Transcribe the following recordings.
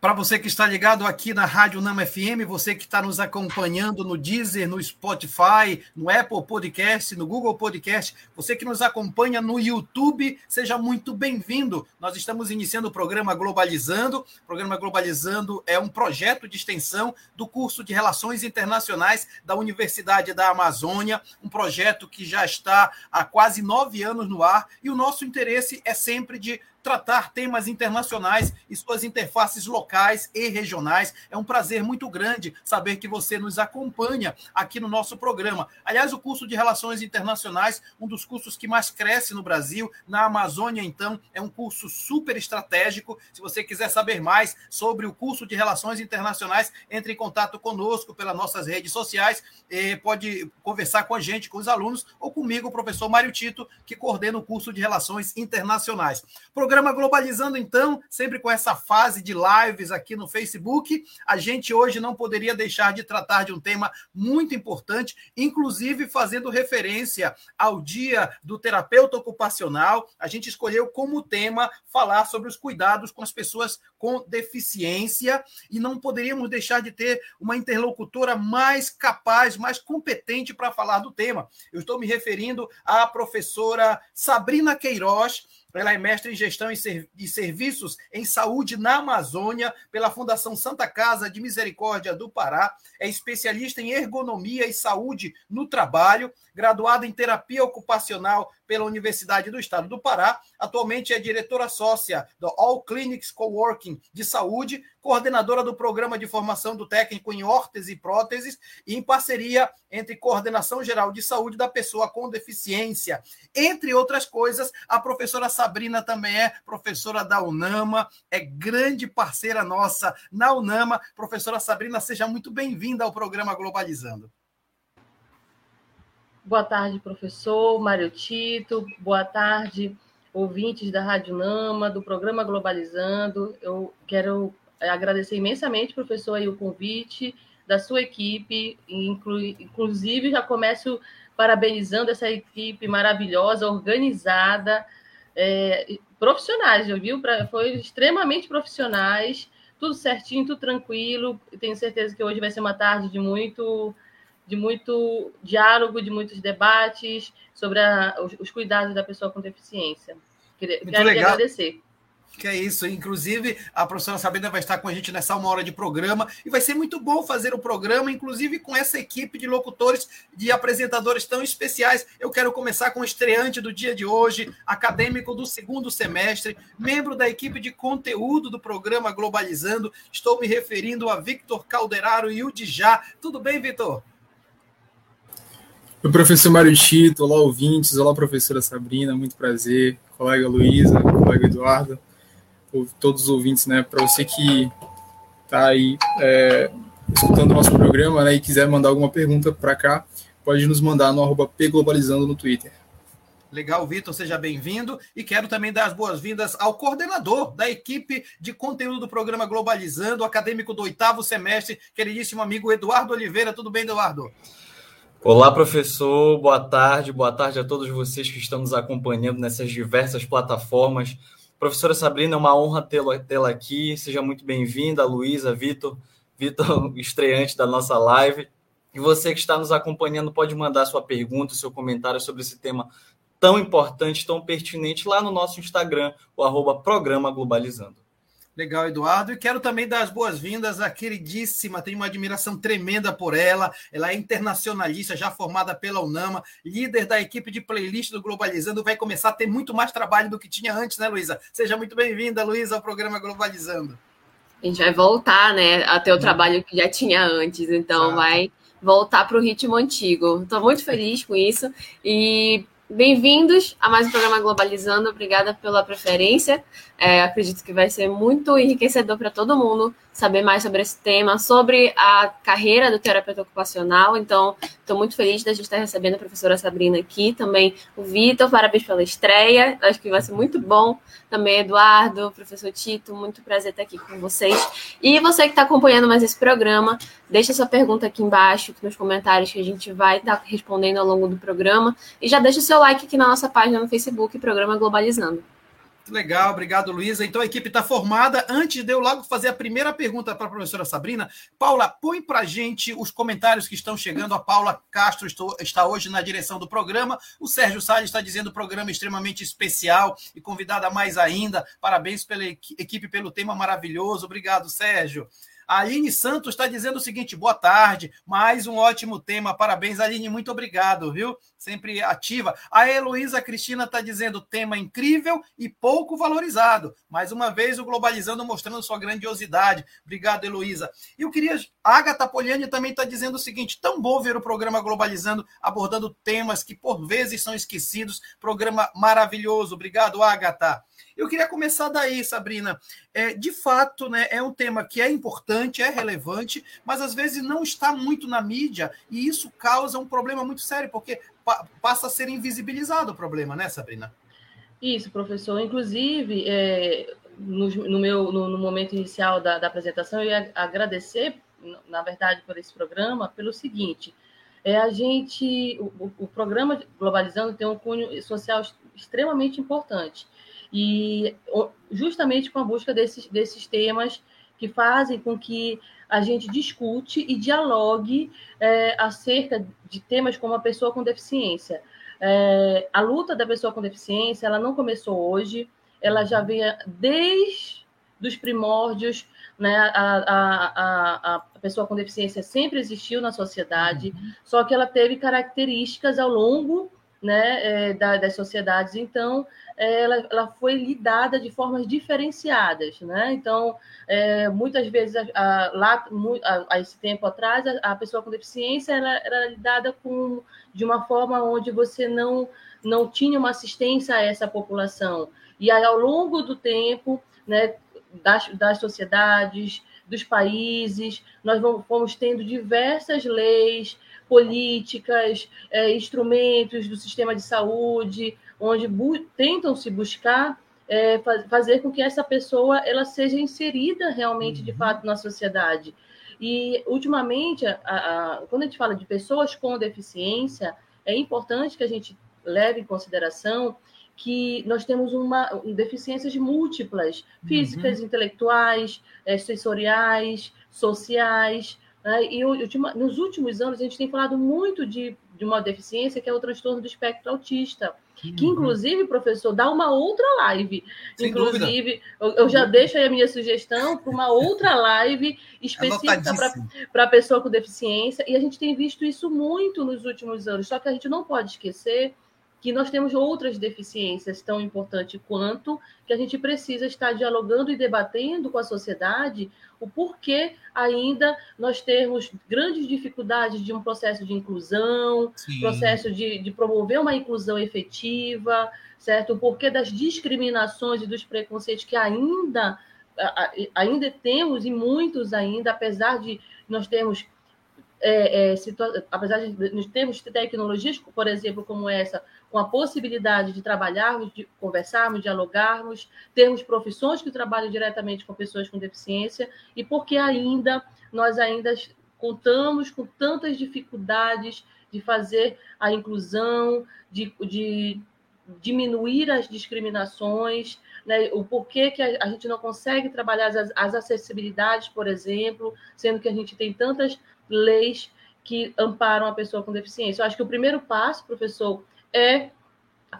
Para você que está ligado aqui na Rádio Nama FM, você que está nos acompanhando no Deezer, no Spotify, no Apple Podcast, no Google Podcast, você que nos acompanha no YouTube, seja muito bem-vindo. Nós estamos iniciando o programa Globalizando. O programa Globalizando é um projeto de extensão do curso de Relações Internacionais da Universidade da Amazônia, um projeto que já está há quase nove anos no ar e o nosso interesse é sempre de tratar temas internacionais e suas interfaces locais e regionais. É um prazer muito grande saber que você nos acompanha aqui no nosso programa. Aliás, o curso de Relações Internacionais, um dos cursos que mais cresce no Brasil, na Amazônia, então, é um curso super estratégico. Se você quiser saber mais sobre o curso de Relações Internacionais, entre em contato conosco pelas nossas redes sociais, pode conversar com a gente, com os alunos, ou comigo, o professor Mário Tito, que coordena o curso de Relações Internacionais. Programa Programa Globalizando, então, sempre com essa fase de lives aqui no Facebook. A gente hoje não poderia deixar de tratar de um tema muito importante, inclusive fazendo referência ao Dia do Terapeuta Ocupacional. A gente escolheu como tema falar sobre os cuidados com as pessoas com deficiência e não poderíamos deixar de ter uma interlocutora mais capaz, mais competente para falar do tema. Eu estou me referindo à professora Sabrina Queiroz ela é mestre em gestão e serviços em saúde na Amazônia pela Fundação Santa Casa de Misericórdia do Pará. É especialista em ergonomia e saúde no trabalho, graduada em terapia ocupacional pela Universidade do Estado do Pará. Atualmente é diretora sócia do All Clinics Coworking de Saúde, coordenadora do programa de formação do técnico em órtese e próteses e em parceria entre Coordenação Geral de Saúde da Pessoa com Deficiência. Entre outras coisas, a professora Sabrina também é professora da UNAMA, é grande parceira nossa na UNAMA. Professora Sabrina, seja muito bem-vinda ao programa Globalizando. Boa tarde, professor Mário Tito. Boa tarde, ouvintes da Rádio Nama, do programa Globalizando. Eu quero é, agradecer imensamente, professor, aí, o convite da sua equipe. Inclu inclusive, já começo parabenizando essa equipe maravilhosa, organizada, é, profissionais, viu? Pra, foi extremamente profissionais, tudo certinho, tudo tranquilo. Tenho certeza que hoje vai ser uma tarde de muito de muito diálogo, de muitos debates sobre a, os, os, cuidados da pessoa com deficiência. Queria, muito legal. agradecer. Que é isso. Inclusive, a professora Sabrina vai estar com a gente nessa uma hora de programa e vai ser muito bom fazer o programa, inclusive com essa equipe de locutores, de apresentadores tão especiais. Eu quero começar com o estreante do dia de hoje, acadêmico do segundo semestre, membro da equipe de conteúdo do programa Globalizando. Estou me referindo a Victor Calderaro e o Dijá. Tudo bem, Vitor? Oi, professor Mário Tito, olá ouvintes, olá professora Sabrina, muito prazer, colega Luísa, colega Eduardo, todos os ouvintes, né, para você que está aí é, escutando o nosso programa né, e quiser mandar alguma pergunta para cá, pode nos mandar no arroba pglobalizando no Twitter. Legal, Vitor, seja bem-vindo. E quero também dar as boas-vindas ao coordenador da equipe de conteúdo do programa Globalizando, acadêmico do oitavo semestre, queridíssimo amigo Eduardo Oliveira. Tudo bem, Eduardo? Olá, professor. Boa tarde. Boa tarde a todos vocês que estão nos acompanhando nessas diversas plataformas. Professora Sabrina, é uma honra tê-la aqui. Seja muito bem-vinda, Luísa, Vitor, Vitor, estreante da nossa live. E você que está nos acompanhando pode mandar sua pergunta, seu comentário sobre esse tema tão importante, tão pertinente lá no nosso Instagram, o Programa Globalizando. Legal, Eduardo. E quero também dar as boas-vindas à queridíssima, tenho uma admiração tremenda por ela. Ela é internacionalista, já formada pela UNAMA, líder da equipe de playlist do Globalizando. Vai começar a ter muito mais trabalho do que tinha antes, né, Luísa? Seja muito bem-vinda, Luísa, ao programa Globalizando. A gente vai voltar, né, a ter o trabalho que já tinha antes, então ah. vai voltar para o ritmo antigo. Estou muito feliz com isso e Bem-vindos a mais um programa Globalizando. Obrigada pela preferência. É, acredito que vai ser muito enriquecedor para todo mundo saber mais sobre esse tema, sobre a carreira do terapeuta ocupacional. Então, estou muito feliz da gente estar recebendo a professora Sabrina aqui, também o Vitor, parabéns pela estreia. Acho que vai ser muito bom. Também Eduardo, professor Tito, muito prazer estar aqui com vocês. E você que está acompanhando mais esse programa, deixa sua pergunta aqui embaixo, nos comentários, que a gente vai estar respondendo ao longo do programa. E já deixa o seu like aqui na nossa página no Facebook, Programa Globalizando. Legal, obrigado, Luísa. Então a equipe está formada. Antes de eu logo fazer a primeira pergunta para a professora Sabrina, Paula, põe para gente os comentários que estão chegando. A Paula Castro está hoje na direção do programa. O Sérgio Salles está dizendo o programa extremamente especial e convidada mais ainda. Parabéns pela equipe pelo tema maravilhoso. Obrigado, Sérgio. A Aline Santos está dizendo o seguinte: boa tarde, mais um ótimo tema. Parabéns, Aline, muito obrigado, viu? Sempre ativa. A Heloísa Cristina está dizendo tema incrível e pouco valorizado. Mais uma vez, o Globalizando mostrando sua grandiosidade. Obrigado, Heloísa. E eu queria. A Agatha Poliani também está dizendo o seguinte: tão bom ver o programa Globalizando abordando temas que por vezes são esquecidos. Programa maravilhoso. Obrigado, Agatha. Eu queria começar daí, Sabrina. É, de fato, né, é um tema que é importante, é relevante, mas às vezes não está muito na mídia e isso causa um problema muito sério, porque pa passa a ser invisibilizado o problema, né, Sabrina? Isso, professor. Inclusive, é, no, no, meu, no, no, momento inicial da, da apresentação, eu ia agradecer, na verdade, por esse programa, pelo seguinte: é a gente, o, o programa Globalizando tem um cunho social extremamente importante e justamente com a busca desses, desses temas que fazem com que a gente discute e dialogue é, acerca de temas como a pessoa com deficiência. É, a luta da pessoa com deficiência ela não começou hoje, ela já vem desde os primórdios, né? A, a, a, a pessoa com deficiência sempre existiu na sociedade, uhum. só que ela teve características ao longo né, é, da, das sociedades. Então, é, ela, ela, foi lidada de formas diferenciadas. Né? Então, é, muitas vezes, a, a, lá a, a, esse tempo atrás, a, pessoa com deficiência era, era lidada com, de uma forma onde você não, não tinha uma assistência a essa população. E aí, ao longo do tempo, né, das, das sociedades, dos países, nós vamos, fomos tendo diversas leis, políticas, é, instrumentos do sistema de saúde, onde tentam se buscar é, fazer com que essa pessoa ela seja inserida realmente, uhum. de fato, na sociedade. E, ultimamente, a, a, quando a gente fala de pessoas com deficiência, é importante que a gente leve em consideração que nós temos uma deficiências múltiplas, físicas, uhum. intelectuais, é, sensoriais, sociais, né? E nos últimos anos, a gente tem falado muito de, de uma deficiência que é o transtorno do espectro autista. Uhum. Que, inclusive, professor, dá uma outra live. Sem inclusive, eu, eu, já deixo aí a minha sugestão para uma outra live específica para a pessoa com deficiência. E a gente tem visto isso muito nos últimos anos. Só que a gente não pode esquecer que nós temos outras deficiências tão importantes quanto que a gente precisa estar dialogando e debatendo com a sociedade o porquê ainda nós temos grandes dificuldades de um processo de inclusão, Sim. processo de, de promover uma inclusão efetiva, certo? O porquê das discriminações e dos preconceitos que ainda, ainda temos, e muitos ainda, apesar de nós termos é, é, apesar de nós termos tecnologias, por exemplo, como essa, com a possibilidade de trabalharmos, de conversarmos, dialogarmos, termos profissões que trabalham diretamente com pessoas com deficiência, e porque ainda nós ainda contamos com tantas dificuldades de fazer a inclusão, de, de diminuir as discriminações, né? o porquê que a, a, gente não consegue trabalhar as, as acessibilidades, por exemplo, sendo que a gente tem tantas leis que amparam a pessoa com deficiência. Eu acho que o primeiro passo, professor, é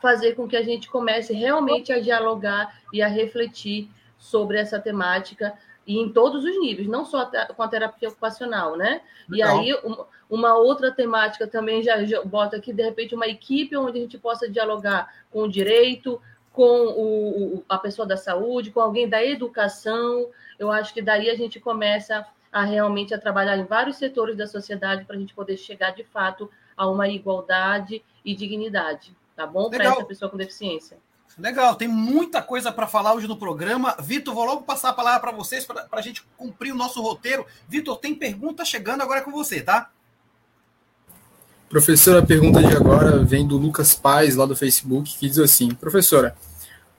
fazer com que a gente comece realmente a dialogar e a refletir sobre essa temática e em todos os níveis, não só com a terapia ocupacional, né? Legal. E aí, uma outra temática também já, já bota aqui, de repente, uma equipe onde a gente possa dialogar com o direito, com o, a pessoa da saúde, com alguém da educação. Eu acho que daí a gente começa a realmente a trabalhar em vários setores da sociedade para a gente poder chegar de fato a uma igualdade e dignidade, tá bom? Para essa pessoa com deficiência. Legal, tem muita coisa para falar hoje no programa. Vitor, vou logo passar a palavra para vocês para a gente cumprir o nosso roteiro. Vitor, tem pergunta chegando agora com você, tá? Professora, a pergunta de agora vem do Lucas Paz, lá do Facebook, que diz assim: Professora,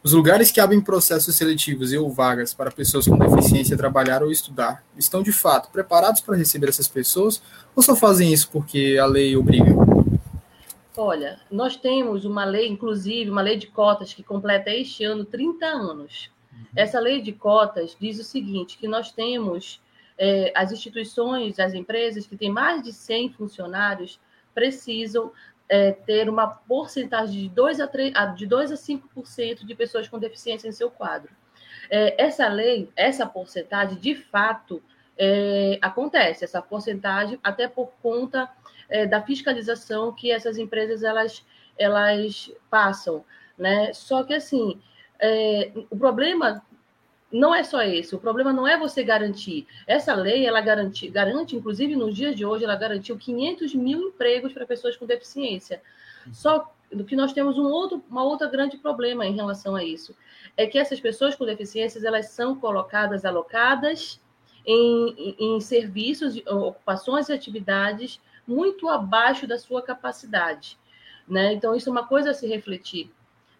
os lugares que abrem processos seletivos e ou vagas para pessoas com deficiência trabalhar ou estudar estão de fato preparados para receber essas pessoas ou só fazem isso porque a lei obriga? Olha, nós temos uma lei, inclusive, uma lei de cotas que completa este ano 30 anos. Uhum. Essa lei de cotas diz o seguinte, que nós temos é, as instituições, as empresas que têm mais de 100 funcionários precisam é, ter uma porcentagem de 2 a, 3, de 2 a 5% de pessoas com deficiência em seu quadro. É, essa lei, essa porcentagem, de fato, é, acontece, essa porcentagem, até por conta é, da fiscalização que essas empresas elas, elas passam. Né? Só que, assim, é, o problema não é só esse. O problema não é você garantir. Essa lei, ela garante, garante, inclusive nos dias de hoje, ela garantiu 500 mil empregos para pessoas com deficiência. Só que nós temos um outro, uma outra grande problema em relação a isso. É que essas pessoas com deficiências, elas são colocadas, alocadas em, em, em serviços, ocupações e atividades muito abaixo da sua capacidade. Né? Então, isso é uma coisa a se refletir.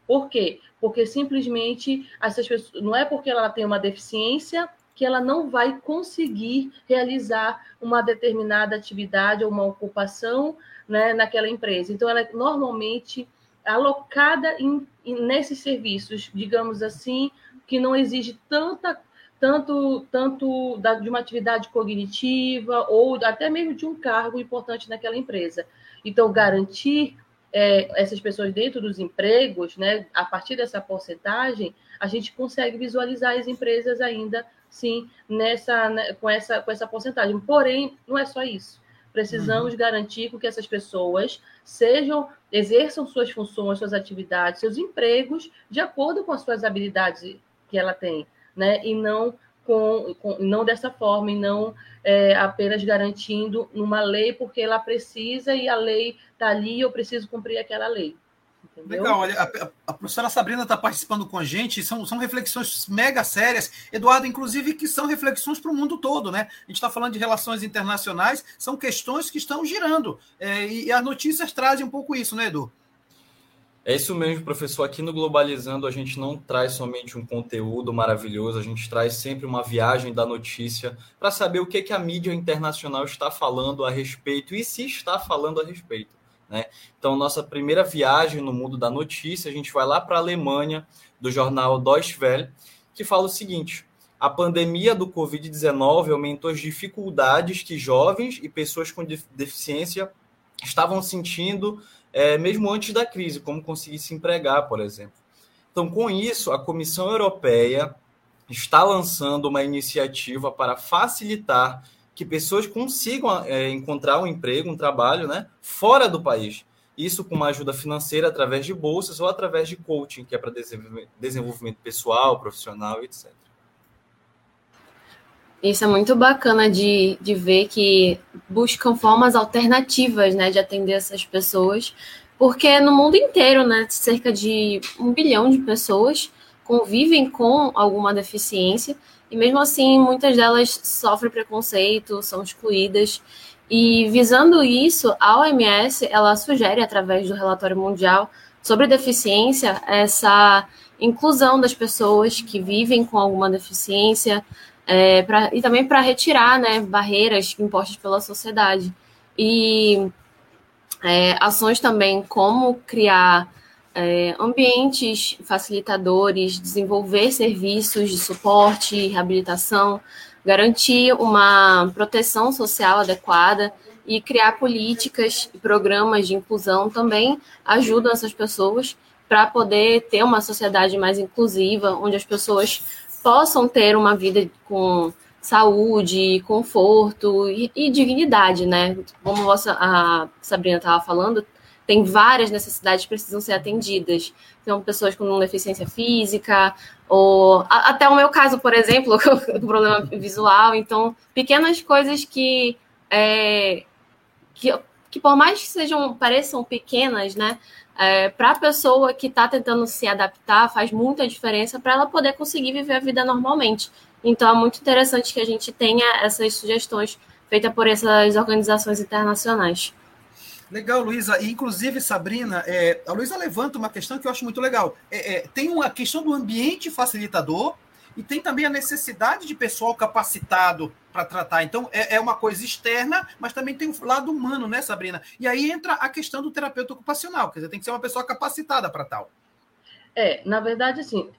Por quê? Porque simplesmente essas pessoas, não é porque ela tem uma deficiência que ela não vai conseguir realizar uma determinada atividade ou uma ocupação né, naquela empresa. Então, ela é normalmente alocada em, em, nesses serviços, digamos assim, que não exige tanta tanto tanto da, de uma atividade cognitiva ou até mesmo de um cargo importante naquela empresa. Então, garantir é, essas pessoas dentro dos empregos, né, a partir dessa porcentagem, a gente consegue visualizar as empresas ainda, sim, nessa, né, com, essa, com essa porcentagem. Porém, não é só isso. Precisamos uhum. garantir que essas pessoas sejam, exerçam suas funções, suas atividades, seus empregos, de acordo com as suas habilidades que ela tem, né? E não com, com, não dessa forma, e não é, apenas garantindo numa lei porque ela precisa e a lei está ali, eu preciso cumprir aquela lei. Entendeu? Legal, olha, a, a professora Sabrina está participando com a gente, são, são reflexões mega sérias, Eduardo, inclusive, que são reflexões para o mundo todo, né? A gente está falando de relações internacionais, são questões que estão girando, é, e, e as notícias trazem um pouco isso, né, Edu? É isso mesmo, professor. Aqui no Globalizando, a gente não traz somente um conteúdo maravilhoso, a gente traz sempre uma viagem da notícia para saber o que, que a mídia internacional está falando a respeito e se está falando a respeito. Né? Então, nossa primeira viagem no mundo da notícia, a gente vai lá para a Alemanha, do jornal Deutsche Welle, que fala o seguinte: a pandemia do Covid-19 aumentou as dificuldades que jovens e pessoas com deficiência estavam sentindo é, mesmo antes da crise, como conseguir se empregar, por exemplo. Então, com isso, a Comissão Europeia está lançando uma iniciativa para facilitar que pessoas consigam é, encontrar um emprego, um trabalho, né, fora do país. Isso com uma ajuda financeira através de bolsas ou através de coaching, que é para desenvolvimento pessoal, profissional, etc. Isso é muito bacana de, de ver que buscam formas alternativas né, de atender essas pessoas, porque no mundo inteiro, né, cerca de um bilhão de pessoas convivem com alguma deficiência, e mesmo assim, muitas delas sofrem preconceito, são excluídas. E visando isso, a OMS ela sugere, através do relatório mundial sobre deficiência, essa inclusão das pessoas que vivem com alguma deficiência, é, pra, e também para retirar né, barreiras impostas pela sociedade. E é, ações também como criar é, ambientes facilitadores, desenvolver serviços de suporte e reabilitação, garantir uma proteção social adequada e criar políticas e programas de inclusão também ajudam essas pessoas para poder ter uma sociedade mais inclusiva, onde as pessoas possam ter uma vida com saúde, conforto e, e dignidade, né? Como a Sabrina estava falando, tem várias necessidades que precisam ser atendidas. Então, pessoas com deficiência física, ou até o meu caso, por exemplo, do problema visual. Então, pequenas coisas que, é, que, que por mais que sejam pareçam pequenas, né? É, para a pessoa que está tentando se adaptar, faz muita diferença para ela poder conseguir viver a vida normalmente. Então, é muito interessante que a gente tenha essas sugestões feitas por essas organizações internacionais. Legal, Luísa. E, inclusive, Sabrina, é, a Luísa levanta uma questão que eu acho muito legal. É, é, tem uma questão do ambiente facilitador e tem também a necessidade de pessoal capacitado para tratar. Então, é, é, uma coisa externa, mas também tem o lado humano, né, Sabrina? E aí entra a questão do terapeuta ocupacional, quer dizer, tem que ser uma pessoa capacitada para tal. É, na verdade, assim,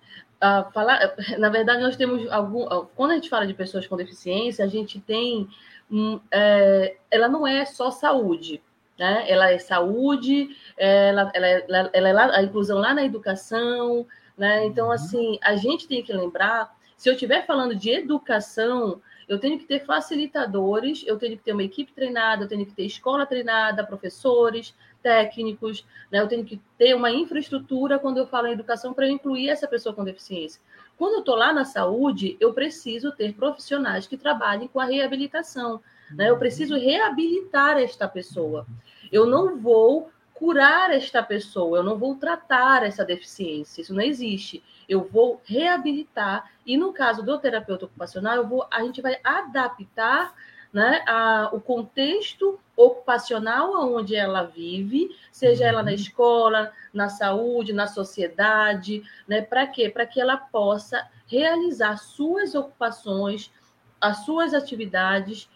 uh, falar, na verdade, nós temos algum. Quando a gente fala de pessoas com deficiência, a gente tem. Um, é, ela não é só saúde, né? Ela é saúde, ela, ela, ela, ela é a inclusão lá na educação, né? Então, uhum. assim, a gente tem que lembrar, se eu estiver falando de educação, eu tenho que ter facilitadores, eu tenho que ter uma equipe treinada, eu tenho que ter escola treinada, professores, técnicos, né? eu tenho que ter uma infraestrutura quando eu falo em educação para incluir essa pessoa com deficiência. Quando eu estou lá na saúde, eu preciso ter profissionais que trabalhem com a reabilitação. Né? Eu preciso reabilitar esta pessoa. Eu não vou curar esta pessoa, eu não vou tratar essa deficiência, isso não existe. Eu vou reabilitar e no caso do terapeuta ocupacional, eu vou, a gente vai adaptar né, a, o contexto ocupacional onde ela vive, seja ela na uhum. escola, na saúde, na sociedade, né? Para quê? Para que ela possa realizar suas ocupações, as suas atividades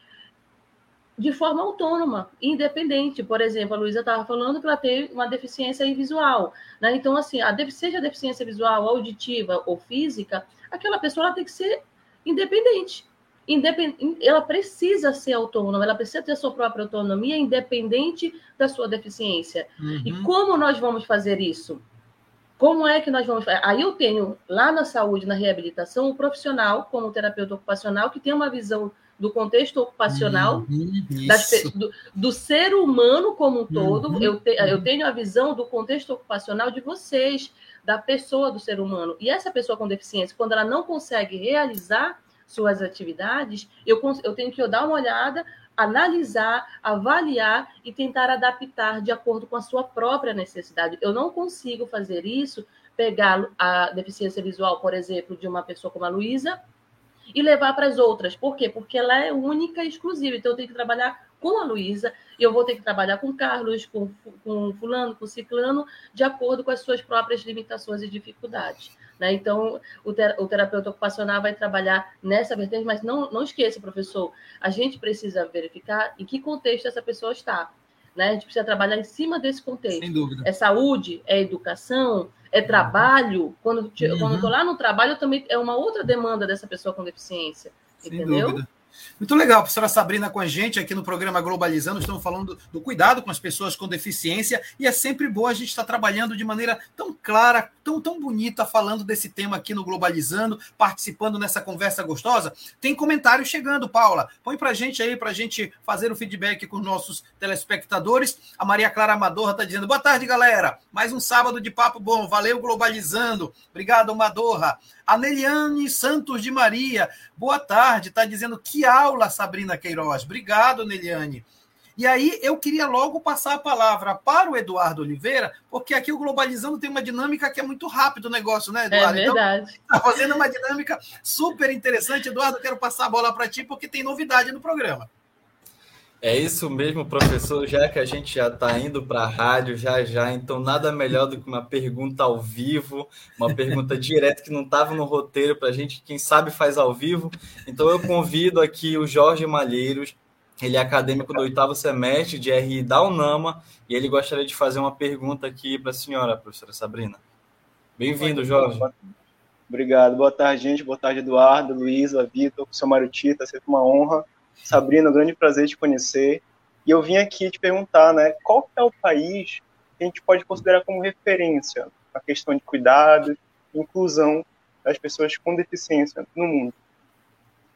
de forma autônoma, independente. Por exemplo, a Luísa estava falando que ela tem uma deficiência visual. Né? Então, assim, a seja a deficiência visual, auditiva ou física, aquela pessoa tem que ser independente. Independ... Ela precisa ser autônoma, ela precisa ter a sua própria autonomia, independente da sua deficiência. Uhum. E como nós vamos fazer isso? Como é que nós vamos fazer? Aí eu tenho lá na saúde, na reabilitação, um profissional, como terapeuta ocupacional, que tem uma visão do contexto ocupacional, uhum, das, do, do, ser humano como um todo. Uhum, eu, te, eu tenho a visão do contexto ocupacional de vocês, da pessoa do ser humano. E essa pessoa com deficiência, quando ela não consegue realizar suas atividades, eu, eu tenho que dar uma olhada, analisar, avaliar e tentar adaptar de acordo com a sua própria necessidade. Eu não consigo fazer isso, pegar a deficiência visual, por exemplo, de uma pessoa como a Luísa, e levar para as outras. Por quê? Porque ela é única e exclusiva. Então, eu tenho que trabalhar com a Luísa, e eu vou ter que trabalhar com o Carlos, com, com fulano, com ciclano, de acordo com as suas próprias limitações e dificuldades. Né? Então, o, ter, o, terapeuta ocupacional vai trabalhar nessa vertente, mas não, não esqueça, professor, a gente precisa verificar em que contexto essa pessoa está. Né? A gente precisa trabalhar em cima desse contexto. Sem dúvida. É saúde, é educação, é trabalho. Quando, uhum. quando eu estou lá no trabalho, também é uma outra demanda dessa pessoa com deficiência. Sem entendeu? Dúvida. Muito legal, professora Sabrina com a gente aqui no programa Globalizando. Estamos falando do cuidado com as pessoas com deficiência e é sempre bom a gente estar trabalhando de maneira tão clara, tão, tão bonita, falando desse tema aqui no Globalizando, participando nessa conversa gostosa. Tem comentário chegando, Paula. Põe para a gente aí, para a gente fazer o feedback com os nossos telespectadores. A Maria Clara Amadorra está dizendo: boa tarde, galera. Mais um sábado de papo bom. Valeu, Globalizando. Obrigado, Amadorra. A Neliane Santos de Maria, boa tarde, está dizendo que aula, Sabrina Queiroz. Obrigado, Neliane. E aí eu queria logo passar a palavra para o Eduardo Oliveira, porque aqui o Globalizando tem uma dinâmica que é muito rápido o negócio, né, Eduardo? É verdade. Está então, fazendo uma dinâmica super interessante. Eduardo, eu quero passar a bola para ti, porque tem novidade no programa. É isso mesmo, professor. Já que a gente já está indo para a rádio já já, então nada melhor do que uma pergunta ao vivo, uma pergunta direta que não estava no roteiro para a gente, quem sabe faz ao vivo. Então eu convido aqui o Jorge Malheiros, ele é acadêmico do oitavo semestre de RI da UNAMA e ele gostaria de fazer uma pergunta aqui para a senhora, professora Sabrina. Bem-vindo, Jorge. Obrigado. Boa tarde, gente. Boa tarde, Eduardo, Luísa, Vitor, professor Mário Tita. É sempre uma honra Sabrina, um grande prazer te conhecer. E eu vim aqui te perguntar, né, qual é o país que a gente pode considerar como referência na questão de cuidado e inclusão das pessoas com deficiência no mundo?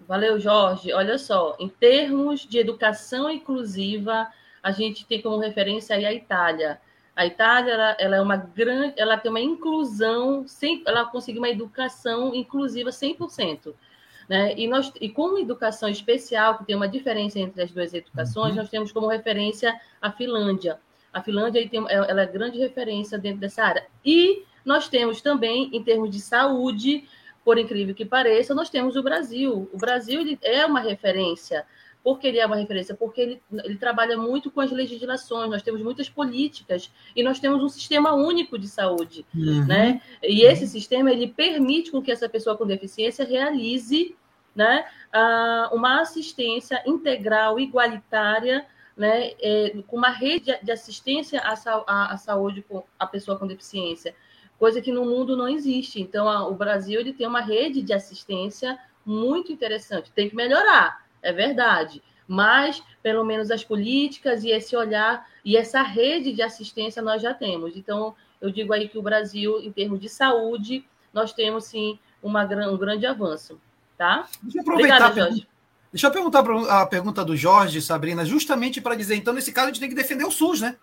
Valeu, Jorge. Olha só, em termos de educação inclusiva, a gente tem como referência a Itália. A Itália, ela, ela é uma grande, ela tem uma inclusão, ela conseguiu uma educação inclusiva 100%. Né? E, nós, e com educação especial, que tem uma diferença entre as duas educações, uhum. nós temos como referência a Finlândia. A Finlândia tem, ela é grande referência dentro dessa área. E nós temos também, em termos de saúde, por incrível que pareça, nós temos o Brasil. O Brasil é uma referência Por que ele é uma referência? Porque ele, ele trabalha muito com as legislações, nós temos muitas políticas e nós temos um sistema único de saúde, uhum. né? E esse sistema, ele permite com que essa pessoa com deficiência realize né, uma assistência integral, igualitária, né, é, com uma rede de assistência à saúde com a pessoa com deficiência, coisa que no mundo não existe. Então, a, o Brasil ele tem uma rede de assistência muito interessante. Tem que melhorar, é verdade, mas pelo menos as políticas e esse olhar e essa rede de assistência nós já temos. Então, eu digo aí que o Brasil, em termos de saúde, nós temos sim uma, um grande avanço. Tá? Deixa eu aproveitar. Obrigada, Jorge. Deixa eu perguntar a pergunta do Jorge, Sabrina, justamente para dizer, então, nesse caso, a gente tem que defender o SUS, né?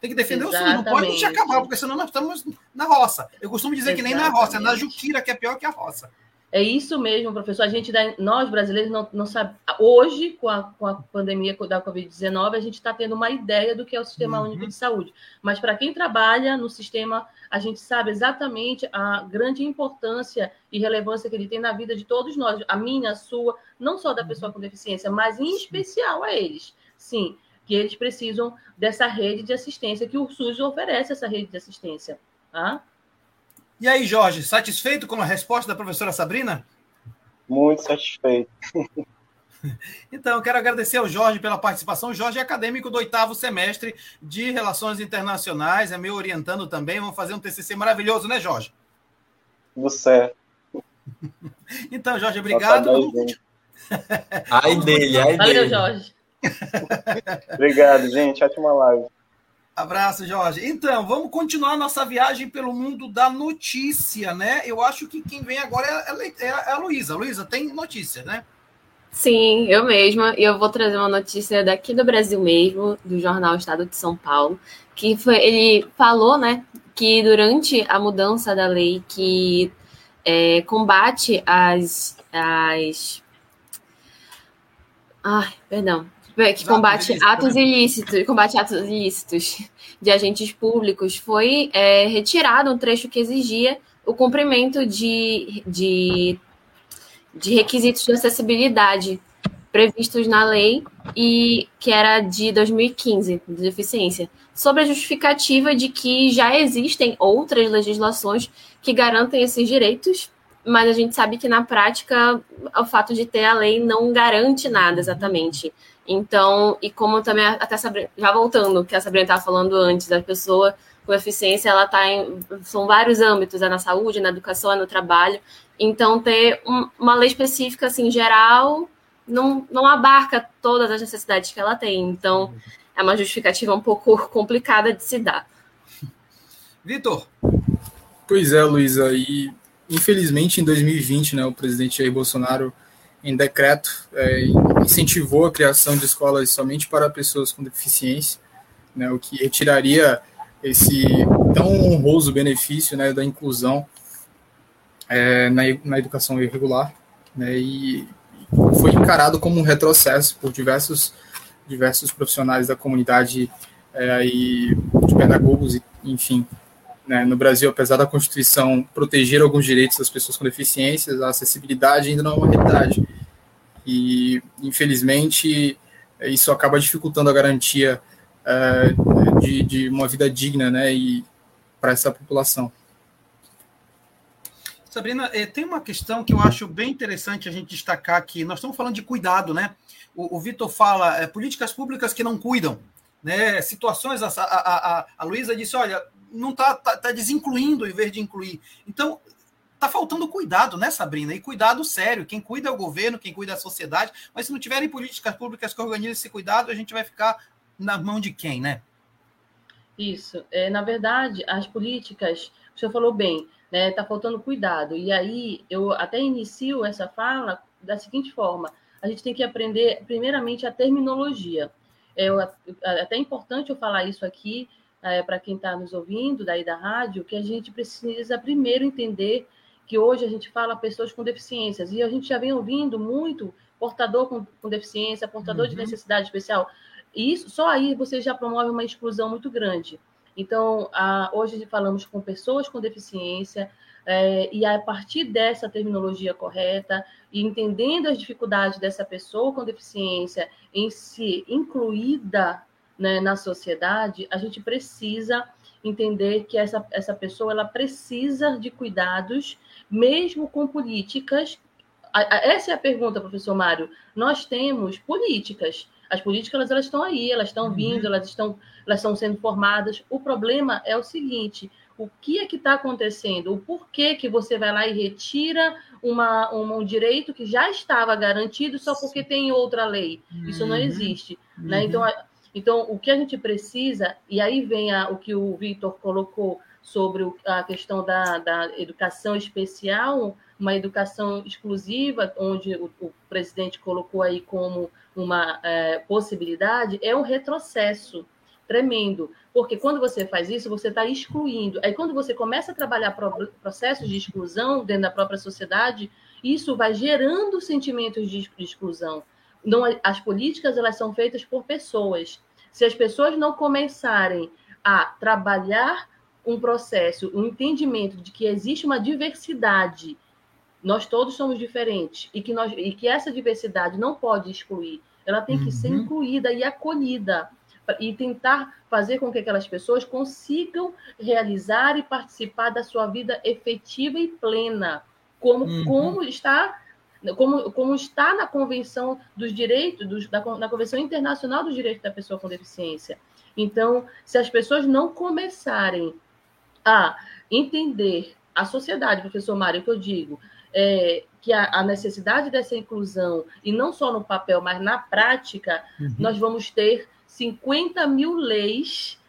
Tem que defender Exatamente. o SUS, não pode deixar acabar, porque senão nós estamos na roça. Eu costumo dizer Exatamente. que nem na roça, é na Juquira, que é pior que a roça. É isso mesmo, professor. A gente, nós brasileiros, não, não sabe. Hoje, com a, com a pandemia da Covid-19, a gente está tendo uma ideia do que é o Sistema uhum. Único de Saúde. Mas para quem trabalha no sistema, a gente sabe exatamente a grande importância e relevância que ele tem na vida de todos nós, a minha, a sua, não só da pessoa com deficiência, mas em especial a eles. Sim, que eles precisam dessa rede de assistência, que o SUS oferece essa rede de assistência. Tá? E aí, Jorge, satisfeito com a resposta da professora Sabrina? Muito satisfeito. Então, eu quero agradecer ao Jorge pela participação. O Jorge é acadêmico do oitavo semestre de Relações Internacionais, é meu orientando também. Vamos fazer um TCC maravilhoso, né, Jorge? Tudo certo. Então, Jorge, obrigado. Ai dele, ai Valeu, dele. Jorge. obrigado, gente. Ótima live. Abraço, Jorge. Então, vamos continuar nossa viagem pelo mundo da notícia, né? Eu acho que quem vem agora é, é, é a Luísa. Luísa, tem notícia, né? Sim, eu mesma. E eu vou trazer uma notícia daqui do Brasil mesmo, do jornal Estado de São Paulo, que foi ele falou, né, que durante a mudança da lei que é, combate as, as Ai, perdão que combate atos ilícitos, combate atos ilícitos de agentes públicos, foi é, retirado um trecho que exigia o cumprimento de, de, de requisitos de acessibilidade previstos na lei e que era de 2015, de deficiência, sobre a justificativa de que já existem outras legislações que garantem esses direitos, mas a gente sabe que na prática o fato de ter a lei não garante nada exatamente. Então, e como também até Sabrina, já voltando, que a Sabrina estava falando antes, a pessoa com eficiência, ela está em são vários âmbitos, é na saúde, na educação, é no trabalho. Então, ter um, uma lei específica assim geral não, não abarca todas as necessidades que ela tem. Então, é uma justificativa um pouco complicada de se dar. Vitor. Pois é, Luísa, e infelizmente em 2020, né, o presidente Jair Bolsonaro em decreto, é, incentivou a criação de escolas somente para pessoas com deficiência, né, o que retiraria esse tão honroso benefício né, da inclusão é, na, na educação irregular, né, e foi encarado como um retrocesso por diversos, diversos profissionais da comunidade é, e de pedagogos, enfim, né, no Brasil, apesar da Constituição proteger alguns direitos das pessoas com deficiências, a acessibilidade ainda não é uma realidade. E, infelizmente, isso acaba dificultando a garantia uh, de, de, uma vida digna né, e para essa população. Sabrina, eh, tem uma questão que eu acho bem interessante a gente destacar aqui. Nós estamos falando de cuidado, né? O, o Vitor fala é, políticas públicas que não cuidam, né? Situações. A, a, a, a Luísa disse: olha, não está tá, tá desincluindo em vez de incluir. Então, está faltando cuidado, né, Sabrina? E cuidado sério. Quem cuida é o governo, quem cuida é a sociedade. Mas se não tiverem políticas públicas que organizem esse cuidado, a gente vai ficar na mão de quem, né? Isso. É, na verdade, as políticas, o senhor falou bem, né? Está faltando cuidado. E aí, eu até inicio essa fala da seguinte forma: a gente tem que aprender, primeiramente, a terminologia. É, é até importante eu falar isso aqui, é, para quem está nos ouvindo daí da rádio, que a gente precisa primeiro entender que hoje a gente fala pessoas com deficiências, e a gente já vem ouvindo muito portador com, com deficiência, portador uhum. de necessidade especial. E isso, só aí você já promove uma exclusão muito grande. Então, a, hoje falamos com pessoas com deficiência, é, e a partir dessa terminologia correta, e entendendo as dificuldades dessa pessoa com deficiência em se incluída né, na sociedade, a gente precisa entender que essa, essa pessoa ela precisa de cuidados, mesmo com políticas. Essa é a pergunta, professor Mário. Nós temos políticas. As políticas elas, elas estão aí, elas estão uhum. vindo, elas estão, elas estão sendo formadas. O problema é o seguinte: o que é que está acontecendo, o porquê que você vai lá e retira uma, uma, um direito que já estava garantido só porque tem outra lei. Isso não uhum. existe. Uhum. Né? Então, a, então, o que a gente precisa, e aí vem a, o que o Vitor colocou sobre o, a questão da, da, educação especial, uma educação exclusiva, onde o, o presidente colocou aí como uma é, possibilidade, é um retrocesso tremendo. Porque quando você faz isso, você está excluindo. Aí, quando você começa a trabalhar processos de exclusão dentro da própria sociedade, isso vai gerando sentimentos de exclusão. Não, as políticas elas são feitas por pessoas. Se as pessoas não começarem a trabalhar um processo, um entendimento de que existe uma diversidade, nós todos somos diferentes e que, nós, e que essa diversidade não pode excluir, ela tem que uhum. ser incluída e acolhida e tentar fazer com que aquelas pessoas consigam realizar e participar da sua vida efetiva e plena, como, uhum. como está como, como está na Convenção dos Direitos, dos, da, na Convenção Internacional dos Direitos da Pessoa com Deficiência. Então, se as pessoas não começarem a entender a sociedade, professor Mário, que eu digo, é, que a, a, necessidade dessa inclusão, e não só no papel, mas na prática, uhum. nós vamos ter 50 mil leis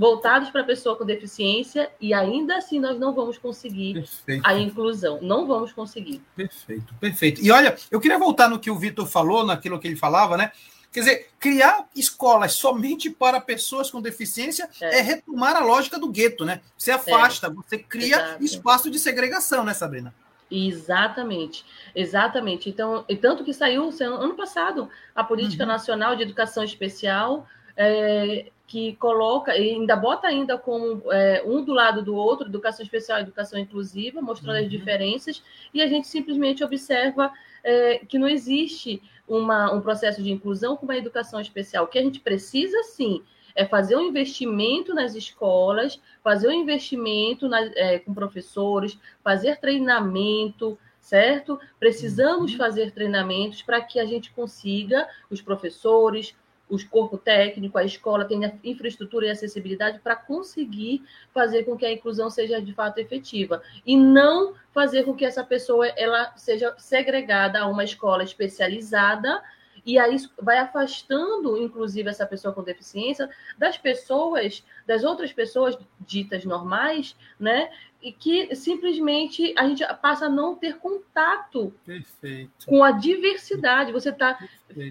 voltadas para a pessoa com deficiência e ainda assim nós não vamos conseguir perfeito. a inclusão. Não vamos conseguir. Perfeito, perfeito. E olha, eu queria voltar no que o Vitor falou, naquilo que ele falava, né? Quer dizer, criar escolas somente para pessoas com deficiência é, é retomar a lógica do gueto, né? Você afasta, é. você cria Exato. espaço de segregação, né, Sabrina? Exatamente, exatamente. Então, e tanto que saiu ano passado a Política uhum. Nacional de Educação Especial, é, que coloca, e ainda bota ainda como é, um do lado do outro, educação especial e educação inclusiva, mostrando uhum. as diferenças, e a gente simplesmente observa é, que não existe uma, um processo de inclusão com uma educação especial. O que a gente precisa, sim, é fazer um investimento nas escolas, fazer um investimento na, é, com professores, fazer treinamento, certo? Precisamos uhum. fazer treinamentos para que a gente consiga, os professores, os corpo técnico, a escola tenha infraestrutura e acessibilidade para conseguir fazer com que a inclusão seja de fato efetiva e não fazer com que essa pessoa ela seja segregada a uma escola especializada e aí vai afastando, inclusive, essa pessoa com deficiência das pessoas, das outras pessoas ditas normais, né? E que simplesmente a gente passa a não ter contato Perfeito. com a diversidade. Você está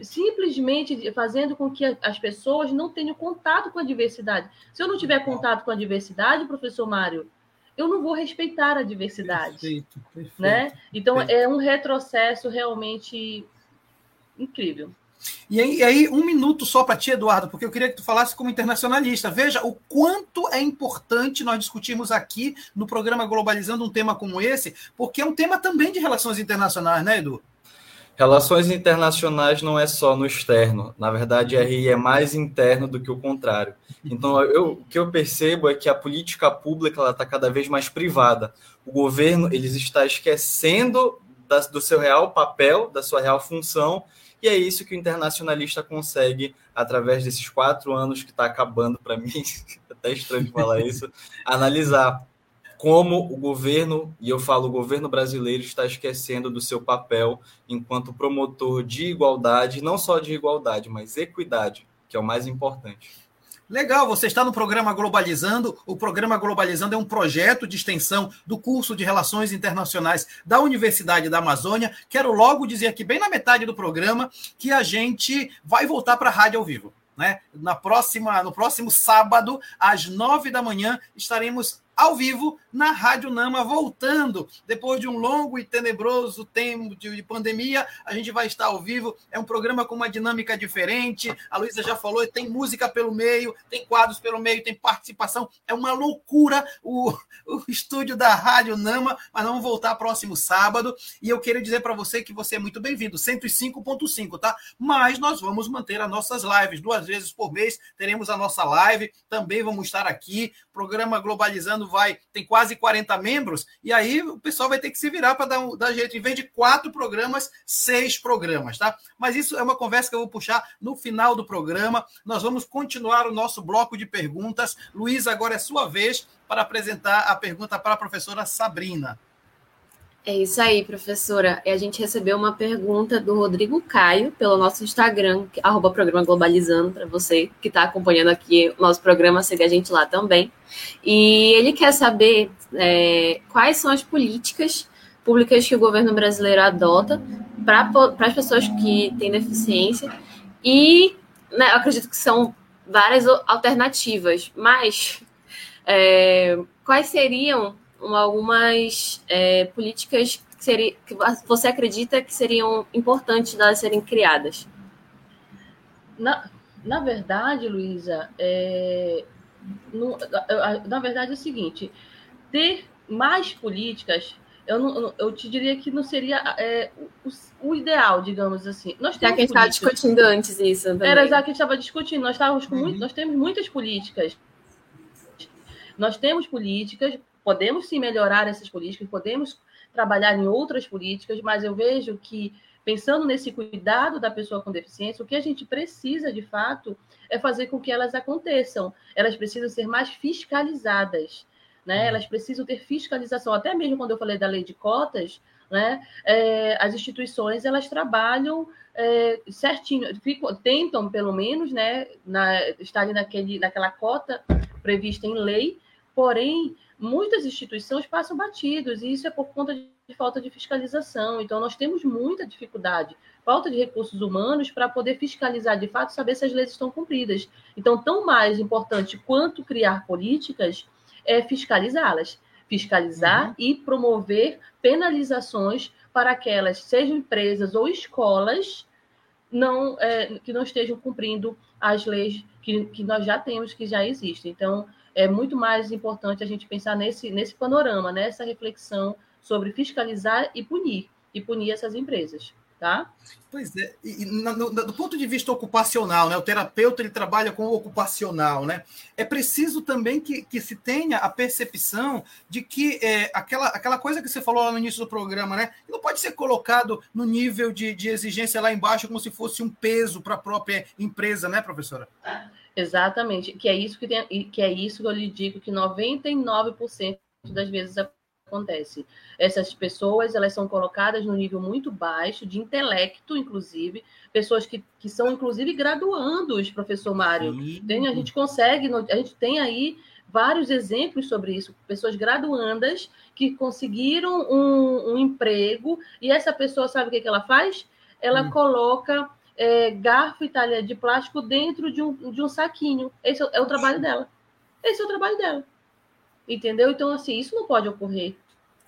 simplesmente fazendo com que as pessoas não tenham contato com a diversidade. Se eu não tiver contato com a diversidade, professor Mário, eu não vou respeitar a diversidade. Perfeito, perfeito, né? Então, perfeito. é um retrocesso realmente incrível. E aí, aí, um minuto só para ti, Eduardo, porque eu queria que tu falasse como internacionalista. Veja o quanto é importante nós discutirmos aqui no programa Globalizando um tema como esse, porque é um tema também de relações internacionais, né, Edu? Relações internacionais não é só no externo. Na verdade, RI é mais interno do que o contrário. Então, eu, o que eu percebo é que a política pública está cada vez mais privada. O governo ele está esquecendo da, do seu real papel, da sua real função, e é isso que o internacionalista consegue, através desses quatro anos que está acabando para mim, até estranho falar isso, analisar como o governo, e eu falo o governo brasileiro, está esquecendo do seu papel enquanto promotor de igualdade, não só de igualdade, mas equidade, que é o mais importante. Legal, você está no programa Globalizando. O programa Globalizando é um projeto de extensão do curso de Relações Internacionais da Universidade da Amazônia. Quero logo dizer aqui, bem na metade do programa, que a gente vai voltar para a rádio ao vivo. Né? Na próxima, no próximo sábado, às nove da manhã, estaremos ao vivo na Rádio Nama, voltando depois de um longo e tenebroso tempo de pandemia. A gente vai estar ao vivo. É um programa com uma dinâmica diferente. A Luísa já falou, tem música pelo meio, tem quadros pelo meio, tem participação. É uma loucura o, o estúdio da Rádio Nama, mas vamos voltar próximo sábado. E eu queria dizer para você que você é muito bem-vindo, 105.5, tá? Mas nós vamos manter as nossas lives duas vezes por mês. Teremos a nossa live, também vamos estar aqui. Programa Globalizando vai, tem quase 40 membros, e aí o pessoal vai ter que se virar para dar, dar jeito. Em vez de quatro programas, seis programas, tá? Mas isso é uma conversa que eu vou puxar no final do programa. Nós vamos continuar o nosso bloco de perguntas. Luiz, agora é sua vez para apresentar a pergunta para a professora Sabrina. É isso aí, professora. A gente recebeu uma pergunta do Rodrigo Caio pelo nosso Instagram, arroba programa Globalizando, para você que está acompanhando aqui o nosso programa, segue a gente lá também. E ele quer saber é, quais são as políticas públicas que o governo brasileiro adota para as pessoas que têm deficiência. E né, eu acredito que são várias alternativas, mas é, quais seriam algumas é, políticas que, seria, que você acredita que seriam importantes delas serem criadas? Na, na verdade, Luísa, é, na verdade é o seguinte: ter mais políticas, eu, não, eu te diria que não seria é, o, o, ideal, digamos assim. Nós já que a gente estava discutindo antes isso. Também. Era já que a gente estava discutindo. Nós, estávamos com uhum. muito, nós temos muitas políticas. Nós temos políticas, podemos sim melhorar essas políticas, podemos trabalhar em outras políticas, mas eu vejo que, pensando nesse cuidado da pessoa com deficiência, o que a gente precisa, de fato, é fazer com que elas aconteçam. Elas precisam ser mais fiscalizadas, né? Uhum. Elas precisam ter fiscalização. Até mesmo quando eu falei da lei de cotas, né? É, as instituições elas trabalham é, certinho, ficam, tentam pelo menos, né, na, estarem naquele, naquela cota prevista em lei, porém muitas instituições passam batidos, e isso é por conta de falta de fiscalização. Então, nós temos muita dificuldade, falta de recursos humanos para poder fiscalizar de fato, saber se as leis estão cumpridas. Então, tão mais importante quanto criar políticas é fiscalizá-las. Fiscalizar uhum. e promover penalizações para aquelas, sejam empresas ou escolas, não, é, que não estejam cumprindo as leis que, que nós já temos, que já existem. Então, é muito mais importante a gente pensar nesse, nesse panorama, nessa reflexão sobre fiscalizar e punir, e punir essas empresas. Tá? Pois é, e, no, do ponto de vista ocupacional, né, o terapeuta ele trabalha com o ocupacional, né? É preciso também que, que se tenha a percepção de que é, aquela, aquela coisa que você falou lá no início do programa, né? Não pode ser colocado no nível de, de exigência lá embaixo como se fosse um peso para a própria empresa, né, professora? Exatamente, que é isso que, tem, que é isso que eu lhe digo que 99% das vezes acontece. Essas pessoas, elas são colocadas no nível muito baixo de intelecto, inclusive, pessoas que, que são inclusive graduandos, professor Mário. Tem, a gente consegue, a gente tem aí vários exemplos sobre isso, pessoas graduandas que conseguiram um, um emprego e essa pessoa sabe o que, que ela faz? Ela hum. coloca é, garfo e talher de plástico dentro de um, de um saquinho. Esse é o trabalho dela. Esse é o trabalho dela. Entendeu? Então, assim, isso não pode ocorrer.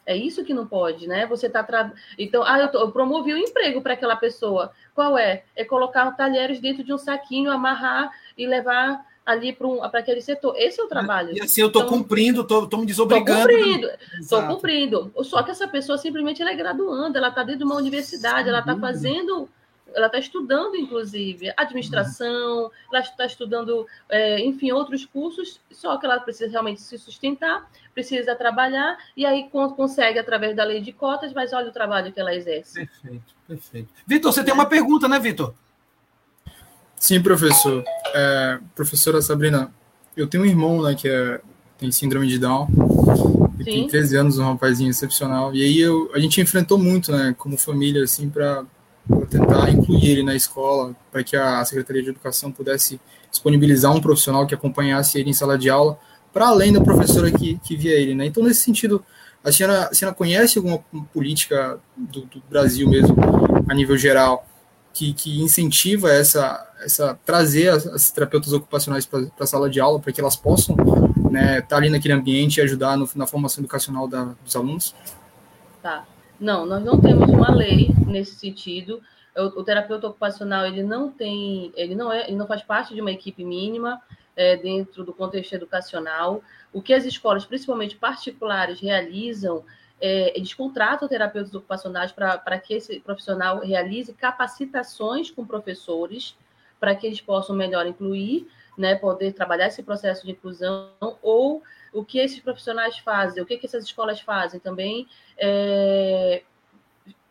É isso que não pode, né? Você está tra... Então, ah, eu, tô, eu promovi o um emprego para aquela pessoa. Qual é? É colocar talheres dentro de um saquinho, amarrar e levar ali para um, aquele setor. Esse é o trabalho. E assim, eu estou então, cumprindo, estou me desobrigando. Estou cumprindo, estou cumprindo. Só que essa pessoa simplesmente ela é graduanda, ela está dentro de uma universidade, Sim, ela está fazendo ela está estudando, inclusive, administração, ela está estudando, é, enfim, outros cursos, só que ela precisa realmente se sustentar, precisa trabalhar, e aí consegue através da lei de cotas, mas olha o trabalho que ela exerce. Perfeito, perfeito. Vitor, você tem uma pergunta, né, Vitor? Sim, professor. É, professora Sabrina, eu tenho um irmão né, que é, tem síndrome de Down, ele tem 13 anos, um rapazinho excepcional, e aí eu, a gente enfrentou muito, né, como família, assim, para para tentar incluir ele na escola, para que a Secretaria de Educação pudesse disponibilizar um profissional que acompanhasse ele em sala de aula, para além da professora que, que via ele. Né? Então, nesse sentido, a senhora, a senhora conhece alguma política do, do Brasil mesmo, a nível geral, que, que incentiva essa, essa trazer as, as terapeutas ocupacionais para a sala de aula, para que elas possam né, tá ali naquele ambiente e ajudar no, na formação educacional da, dos alunos? Tá. Não, nós não temos uma lei nesse sentido. O, o, terapeuta ocupacional ele não tem, ele não é, ele não faz parte de uma equipe mínima é, dentro do contexto educacional. O que as escolas, principalmente particulares, realizam é, eles contratam terapeutas ocupacionais para que esse profissional realize capacitações com professores para que eles possam melhor incluir, né, poder trabalhar esse processo de inclusão, ou o que esses profissionais fazem, o que, que essas escolas fazem também, é,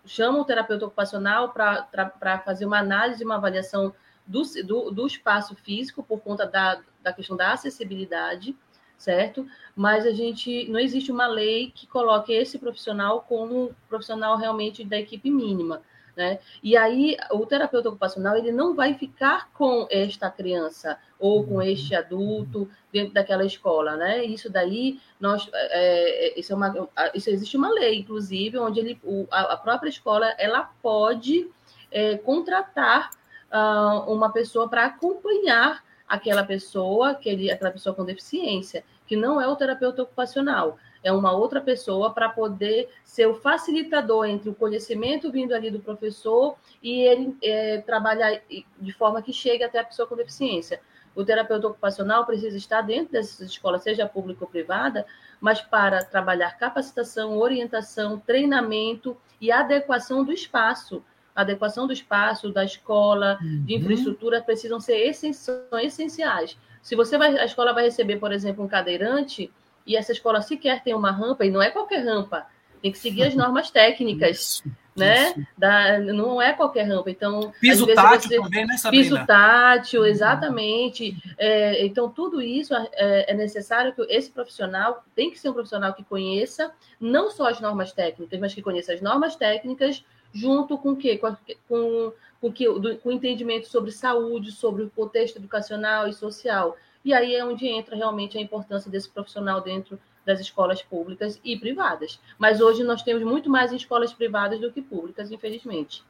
chamam o terapeuta ocupacional para fazer uma análise, uma avaliação do, do, do espaço físico por conta da, da questão da acessibilidade, certo? Mas a gente não existe uma lei que coloque esse profissional como profissional realmente da equipe mínima. Né? E aí o terapeuta ocupacional ele não vai ficar com esta criança ou com uhum. este adulto dentro daquela escola, né? Isso daí nós é, é, isso é uma isso existe uma lei inclusive onde ele o, a, própria escola ela pode é, contratar uh, uma pessoa para acompanhar aquela pessoa, aquele, aquela pessoa com deficiência, que não é o terapeuta ocupacional, é uma outra pessoa para poder ser o facilitador entre o conhecimento vindo ali do professor e ele é, trabalhar de forma que chegue até a pessoa com deficiência. O terapeuta ocupacional precisa estar dentro dessas escolas, seja pública ou privada, mas para trabalhar capacitação, orientação, treinamento e adequação do espaço a adequação do espaço, da escola, uhum. de infraestrutura, precisam ser essenciais. Se você vai, a escola vai receber, por exemplo, um cadeirante, e essa escola sequer tem uma rampa, e não é qualquer rampa, tem que seguir as normas técnicas, isso, né? Isso. Da, não é qualquer rampa. Então, piso tátil você, também, né, Sabrina? Piso tátil, uhum. exatamente. É, então, tudo isso é, é, necessário que esse profissional tem que ser um profissional que conheça não só as normas técnicas, mas que conheça as normas técnicas junto com o quê? Com, com, com, que, do, com o entendimento sobre saúde, sobre o contexto educacional e social. E aí é onde entra realmente a importância desse profissional dentro das escolas públicas e privadas. Mas hoje nós temos muito mais escolas privadas do que públicas, infelizmente.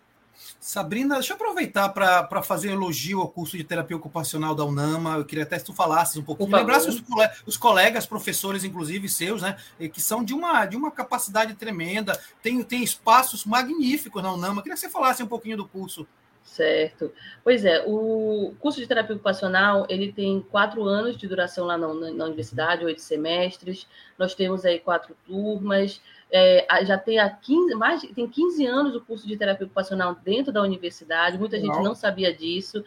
Sabrina, deixa eu aproveitar para fazer elogio ao curso de terapia ocupacional da UNAMA. Eu queria até que tu falasses um pouquinho, lembrasse os, os, colegas, professores, inclusive seus, né, que são de uma, de uma capacidade tremenda, tem, tem espaços magníficos na UNAMA. Eu queria que você falasse um pouquinho do curso. Certo. Pois é, o curso de terapia ocupacional ele tem quatro anos de duração lá na, na universidade, oito semestres. Nós temos aí quatro turmas. É, já tem há 15, mais, tem 15 anos o curso de terapia ocupacional dentro da universidade, muita gente não sabia disso,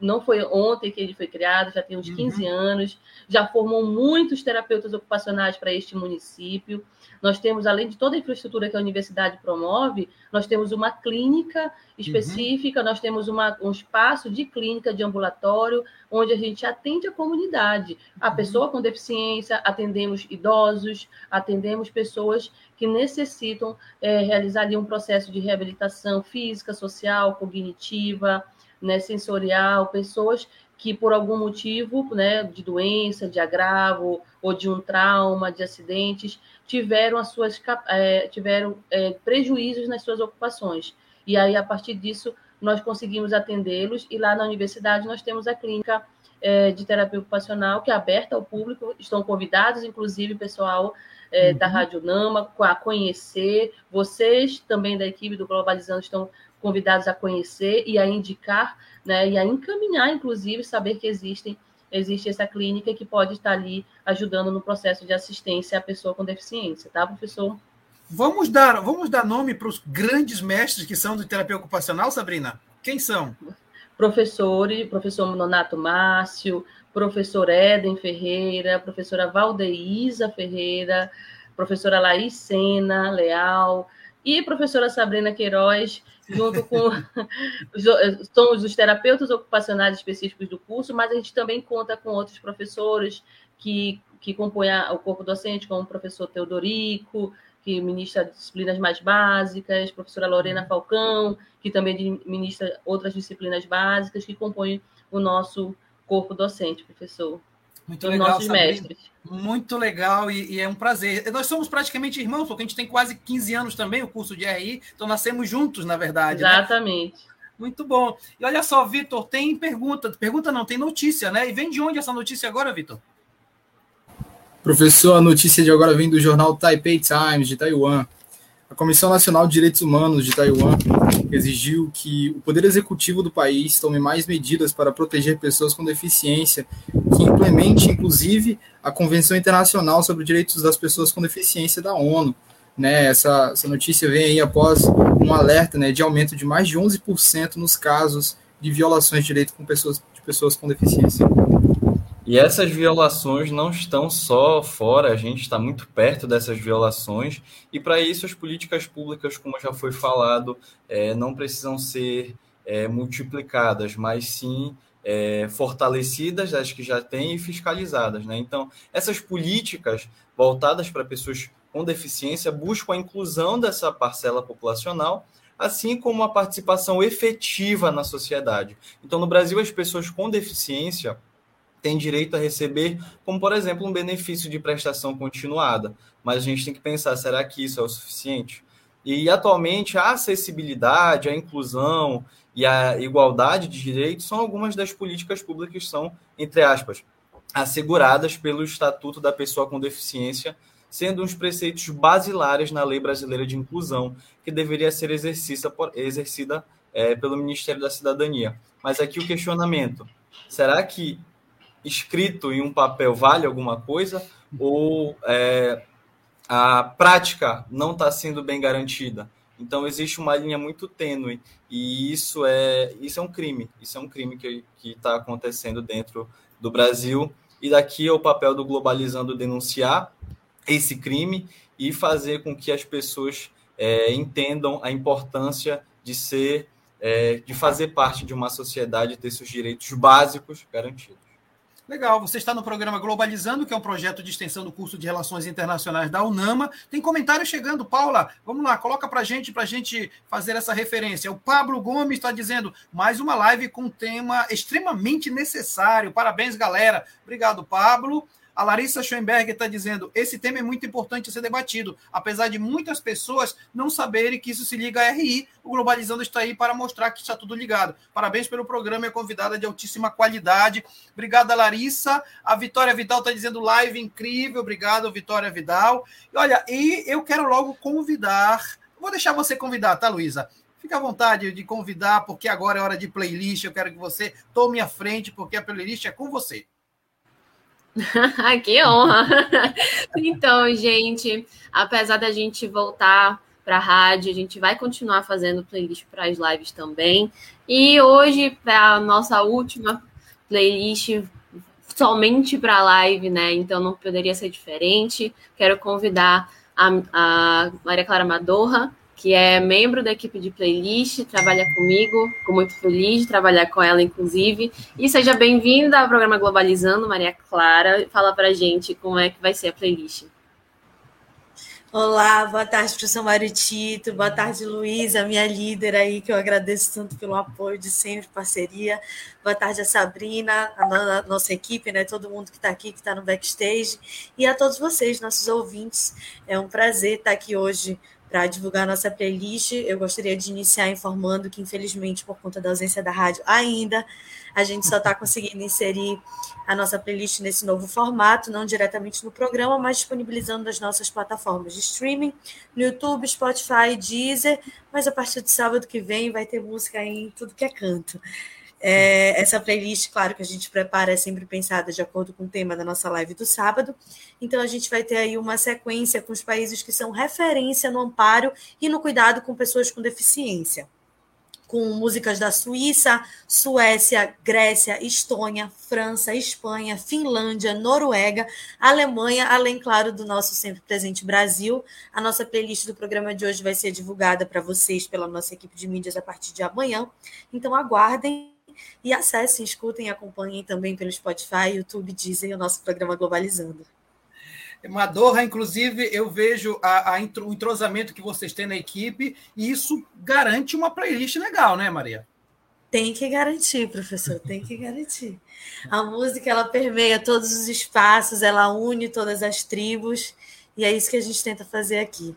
não foi ontem que ele foi criado, já tem uns 15 uhum. anos, já formou muitos terapeutas ocupacionais para este município. Nós temos, além de toda a infraestrutura que a universidade promove, nós temos uma clínica específica, uhum. nós temos uma, um espaço de clínica de ambulatório, onde a gente atende a comunidade, a uhum. pessoa com deficiência, atendemos idosos, atendemos pessoas que necessitam é, realizar ali um processo de reabilitação física, social, cognitiva, né, sensorial, pessoas que por algum motivo, né, de doença, de agravo ou de um trauma, de acidentes, tiveram as suas é, tiveram é, prejuízos nas suas ocupações. E aí a partir disso nós conseguimos atendê-los e lá na universidade nós temos a clínica de terapia ocupacional que é aberta ao público, estão convidados inclusive pessoal é, uhum. da Rádio Nama a conhecer, vocês também da equipe do Globalizando estão convidados a conhecer e a indicar, né, e a encaminhar, inclusive, saber que existem existe essa clínica que pode estar ali ajudando no processo de assistência à pessoa com deficiência, tá, professor? Vamos dar, vamos dar nome para os grandes mestres que são de terapia ocupacional, Sabrina? Quem são? Professores, professor Nonato Márcio, professor Éden Ferreira, professora Valdeísa Ferreira, professora Laís Sena Leal e professora Sabrina Queiroz, junto com somos os terapeutas ocupacionais específicos do curso, mas a gente também conta com outros professores que, que compõem o corpo docente, como o professor Teodorico, que ministra disciplinas mais básicas, professora Lorena Falcão, que também ministra outras disciplinas básicas, que compõem o nosso corpo docente, professor. Muito legal, nossos Sabrina. mestres. Muito legal e, e, é um prazer. Nós somos praticamente irmãos, porque a gente tem quase 15 anos também o curso de RI, então nascemos juntos, na verdade. Né? Exatamente. Né? Muito bom. E olha só, Vitor, tem pergunta. Pergunta não, tem notícia, né? E vem de onde essa notícia agora, Vitor? Professor, a notícia de agora vem do jornal Taipei Times, de Taiwan. A Comissão Nacional de Direitos Humanos de Taiwan exigiu que o Poder Executivo do país tome mais medidas para proteger pessoas com deficiência, que implemente, inclusive, a Convenção Internacional sobre os Direitos das Pessoas com Deficiência da ONU. Né, essa, essa notícia vem aí após um alerta né, de aumento de mais de 11% nos casos de violações de direitos com pessoas, de pessoas com deficiência. E essas violações não estão só fora, a gente está muito perto dessas violações, e para isso as políticas públicas, como já foi falado, é, não precisam ser é, multiplicadas, mas sim é, fortalecidas, as que já têm, e fiscalizadas. Né? Então, essas políticas voltadas para pessoas com deficiência buscam a inclusão dessa parcela populacional, assim como a participação efetiva na sociedade. Então, no Brasil, as pessoas com deficiência tem direito a receber, como por exemplo, um benefício de prestação continuada. Mas a gente tem que pensar, será que isso é o suficiente? E atualmente a acessibilidade, a inclusão e a igualdade de direitos são algumas das políticas públicas que são, entre aspas, asseguradas pelo Estatuto da Pessoa com Deficiência, sendo uns preceitos basilares na Lei Brasileira de Inclusão, que deveria ser exercida, por, exercida é, pelo Ministério da Cidadania. Mas aqui o questionamento: será que escrito em um papel vale alguma coisa ou é, a prática não está sendo bem garantida. Então existe uma linha muito tênue e isso é isso é um crime. Isso é um crime que está acontecendo dentro do Brasil e daqui é o papel do globalizando denunciar esse crime e fazer com que as pessoas é, entendam a importância de ser é, de fazer parte de uma sociedade ter seus direitos básicos garantidos. Legal, você está no programa Globalizando, que é um projeto de extensão do curso de Relações Internacionais da UNAMA. Tem comentário chegando, Paula. Vamos lá, coloca para gente, para gente fazer essa referência. O Pablo Gomes está dizendo mais uma live com tema extremamente necessário. Parabéns, galera. Obrigado, Pablo. A Larissa Schoenberg está dizendo: esse tema é muito importante a ser debatido, apesar de muitas pessoas não saberem que isso se liga à RI. O Globalizando está aí para mostrar que está tudo ligado. Parabéns pelo programa, é convidada de altíssima qualidade. Obrigada, Larissa. A Vitória Vidal está dizendo live incrível. Obrigado, Vitória Vidal. E olha, e eu quero logo convidar. Vou deixar você convidar, tá, Luísa? Fique à vontade de convidar, porque agora é hora de playlist. Eu quero que você tome a frente, porque a playlist é com você. que honra! então, gente, apesar da gente voltar para a rádio, a gente vai continuar fazendo playlist para as lives também. E hoje, para a nossa última playlist, somente para live, né? Então não poderia ser diferente. Quero convidar a, a Maria Clara Madorra que é membro da equipe de playlist, trabalha comigo, fico muito feliz de trabalhar com ela, inclusive. E seja bem-vinda ao programa Globalizando, Maria Clara. Fala pra gente como é que vai ser a playlist. Olá, boa tarde, professor Mário Tito, boa tarde, Luísa, minha líder aí, que eu agradeço tanto pelo apoio de sempre, parceria. Boa tarde a Sabrina, a nossa equipe, né? Todo mundo que está aqui, que está no backstage, e a todos vocês, nossos ouvintes. É um prazer estar aqui hoje para divulgar nossa playlist. Eu gostaria de iniciar informando que, infelizmente, por conta da ausência da rádio, ainda a gente só está conseguindo inserir a nossa playlist nesse novo formato, não diretamente no programa, mas disponibilizando nas nossas plataformas de streaming, no YouTube, Spotify, Deezer. Mas a partir de sábado que vem vai ter música em tudo que é canto. É, essa playlist, claro que a gente prepara, é sempre pensada de acordo com o tema da nossa live do sábado. Então, a gente vai ter aí uma sequência com os países que são referência no amparo e no cuidado com pessoas com deficiência. Com músicas da Suíça, Suécia, Grécia, Estônia, França, Espanha, Finlândia, Noruega, Alemanha, além, claro, do nosso sempre presente Brasil. A nossa playlist do programa de hoje vai ser divulgada para vocês pela nossa equipe de mídias a partir de amanhã. Então, aguardem e acessem, escutem e acompanhem também pelo Spotify, YouTube, Deezer o nosso programa Globalizando. Madorra, inclusive, eu vejo a, a, o entrosamento que vocês têm na equipe e isso garante uma playlist legal, né, Maria? Tem que garantir, professor, tem que garantir. A música, ela permeia todos os espaços, ela une todas as tribos e é isso que a gente tenta fazer aqui.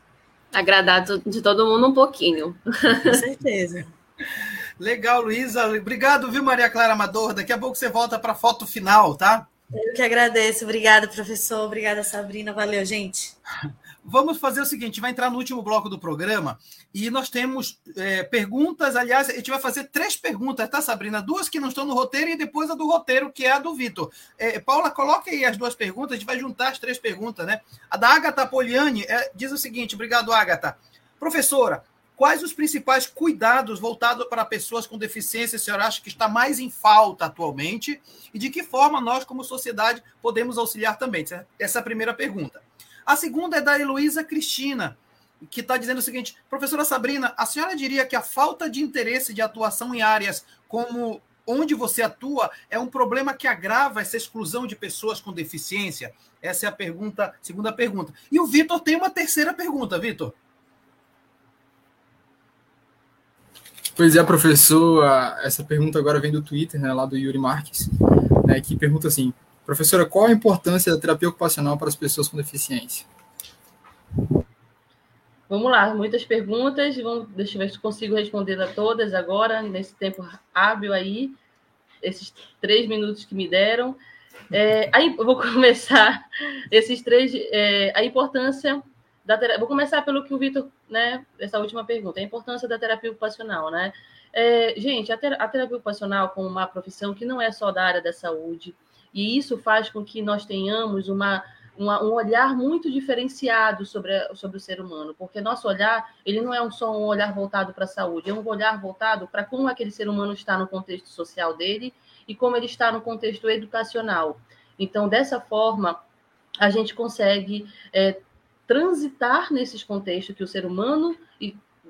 Agradar de todo mundo um pouquinho. Com certeza. Legal, Luísa. Obrigado, viu, Maria Clara Amador? Daqui a pouco você volta para a foto final, tá? Eu que agradeço. Obrigada, professor. Obrigada, Sabrina. Valeu, gente. Vamos fazer o seguinte: vai entrar no último bloco do programa e nós temos é, perguntas. Aliás, a gente vai fazer três perguntas, tá, Sabrina? Duas que não estão no roteiro e depois a do roteiro, que é a do Vitor. É, Paula, coloque aí as duas perguntas, a gente vai juntar as três perguntas, né? A da Agatha Poliani é, diz o seguinte: obrigado, Agatha. Professora, quais os principais cuidados voltados para pessoas com deficiência a senhora acha que está mais em falta atualmente? E de que forma nós, como sociedade, podemos auxiliar também? Essa é a primeira pergunta. A segunda é da Heloísa Cristina, que está dizendo o seguinte: professora Sabrina, a senhora diria que a falta de interesse de atuação em áreas como onde você atua é um problema que agrava essa exclusão de pessoas com deficiência? Essa é a pergunta, segunda pergunta. E o Vitor tem uma terceira pergunta, Vitor. Pois é, professor, essa pergunta agora vem do Twitter, né, lá do Yuri Marques, né, que pergunta assim: Professora, qual a importância da terapia ocupacional para as pessoas com deficiência? Vamos lá, muitas perguntas. Vamos, deixa eu ver se consigo responder a todas agora, nesse tempo hábil aí, esses três minutos que me deram. É, aí vou começar esses três. É, a importância da terapia. Vou começar pelo que o Vitor, né? Essa última pergunta, a importância da terapia ocupacional, né? É, gente, a, ter, a terapia ocupacional como uma profissão que não é só da área da saúde, e isso faz com que nós tenhamos uma, uma, um olhar muito diferenciado sobre, a, sobre o ser humano, porque nosso olhar ele não é um, só um olhar voltado para a saúde, é um olhar voltado para como aquele ser humano está no contexto social dele e como ele está no contexto educacional. Então, dessa forma, a gente consegue é, transitar nesses contextos que o ser humano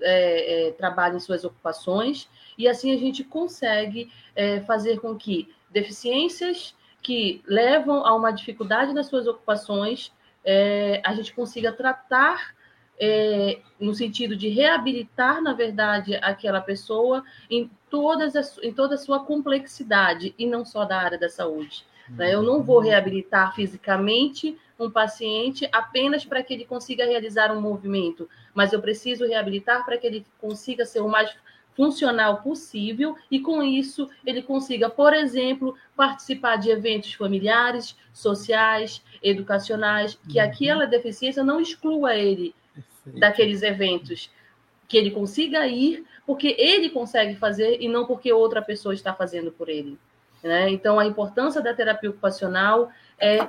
é, é, trabalha em suas ocupações, e assim a gente consegue é, fazer com que deficiências que levam a uma dificuldade nas suas ocupações, é, a gente consiga tratar é, no sentido de reabilitar, na verdade, aquela pessoa em, todas as, em toda a sua complexidade, e não só da área da saúde. Né? Eu não vou reabilitar fisicamente um paciente apenas para que ele consiga realizar um movimento, mas eu preciso reabilitar para que ele consiga ser o mais funcional possível e com isso ele consiga, por exemplo, participar de eventos familiares, sociais, educacionais, que uhum. aquela deficiência não exclua ele Perfeito. daqueles eventos, que ele consiga ir porque ele consegue fazer e não porque outra pessoa está fazendo por ele. Né? Então, a importância da terapia ocupacional é,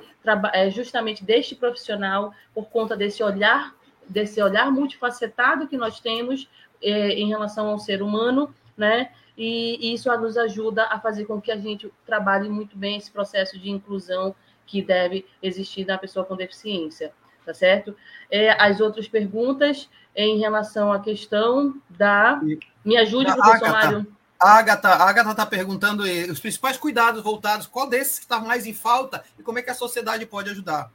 é justamente deste profissional por conta desse olhar desse olhar multifacetado que nós temos é, em relação ao ser humano, né? E, e, isso nos ajuda a fazer com que a gente trabalhe muito bem esse processo de inclusão que deve existir na pessoa com deficiência, tá certo? É, as outras perguntas em relação à questão da. Me ajude, professor Mário. A Agatha, a Agatha está perguntando os principais cuidados voltados, qual desses está mais em falta e como é que a sociedade pode ajudar?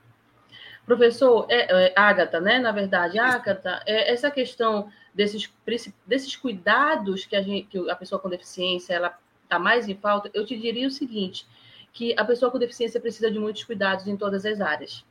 Professor, é, é, Agatha, né? Na verdade, Agatha, é, essa questão desses, desses cuidados que a, gente, que a pessoa com deficiência ela está mais em falta, eu te diria o seguinte, que a pessoa com deficiência precisa de muitos cuidados em todas as áreas.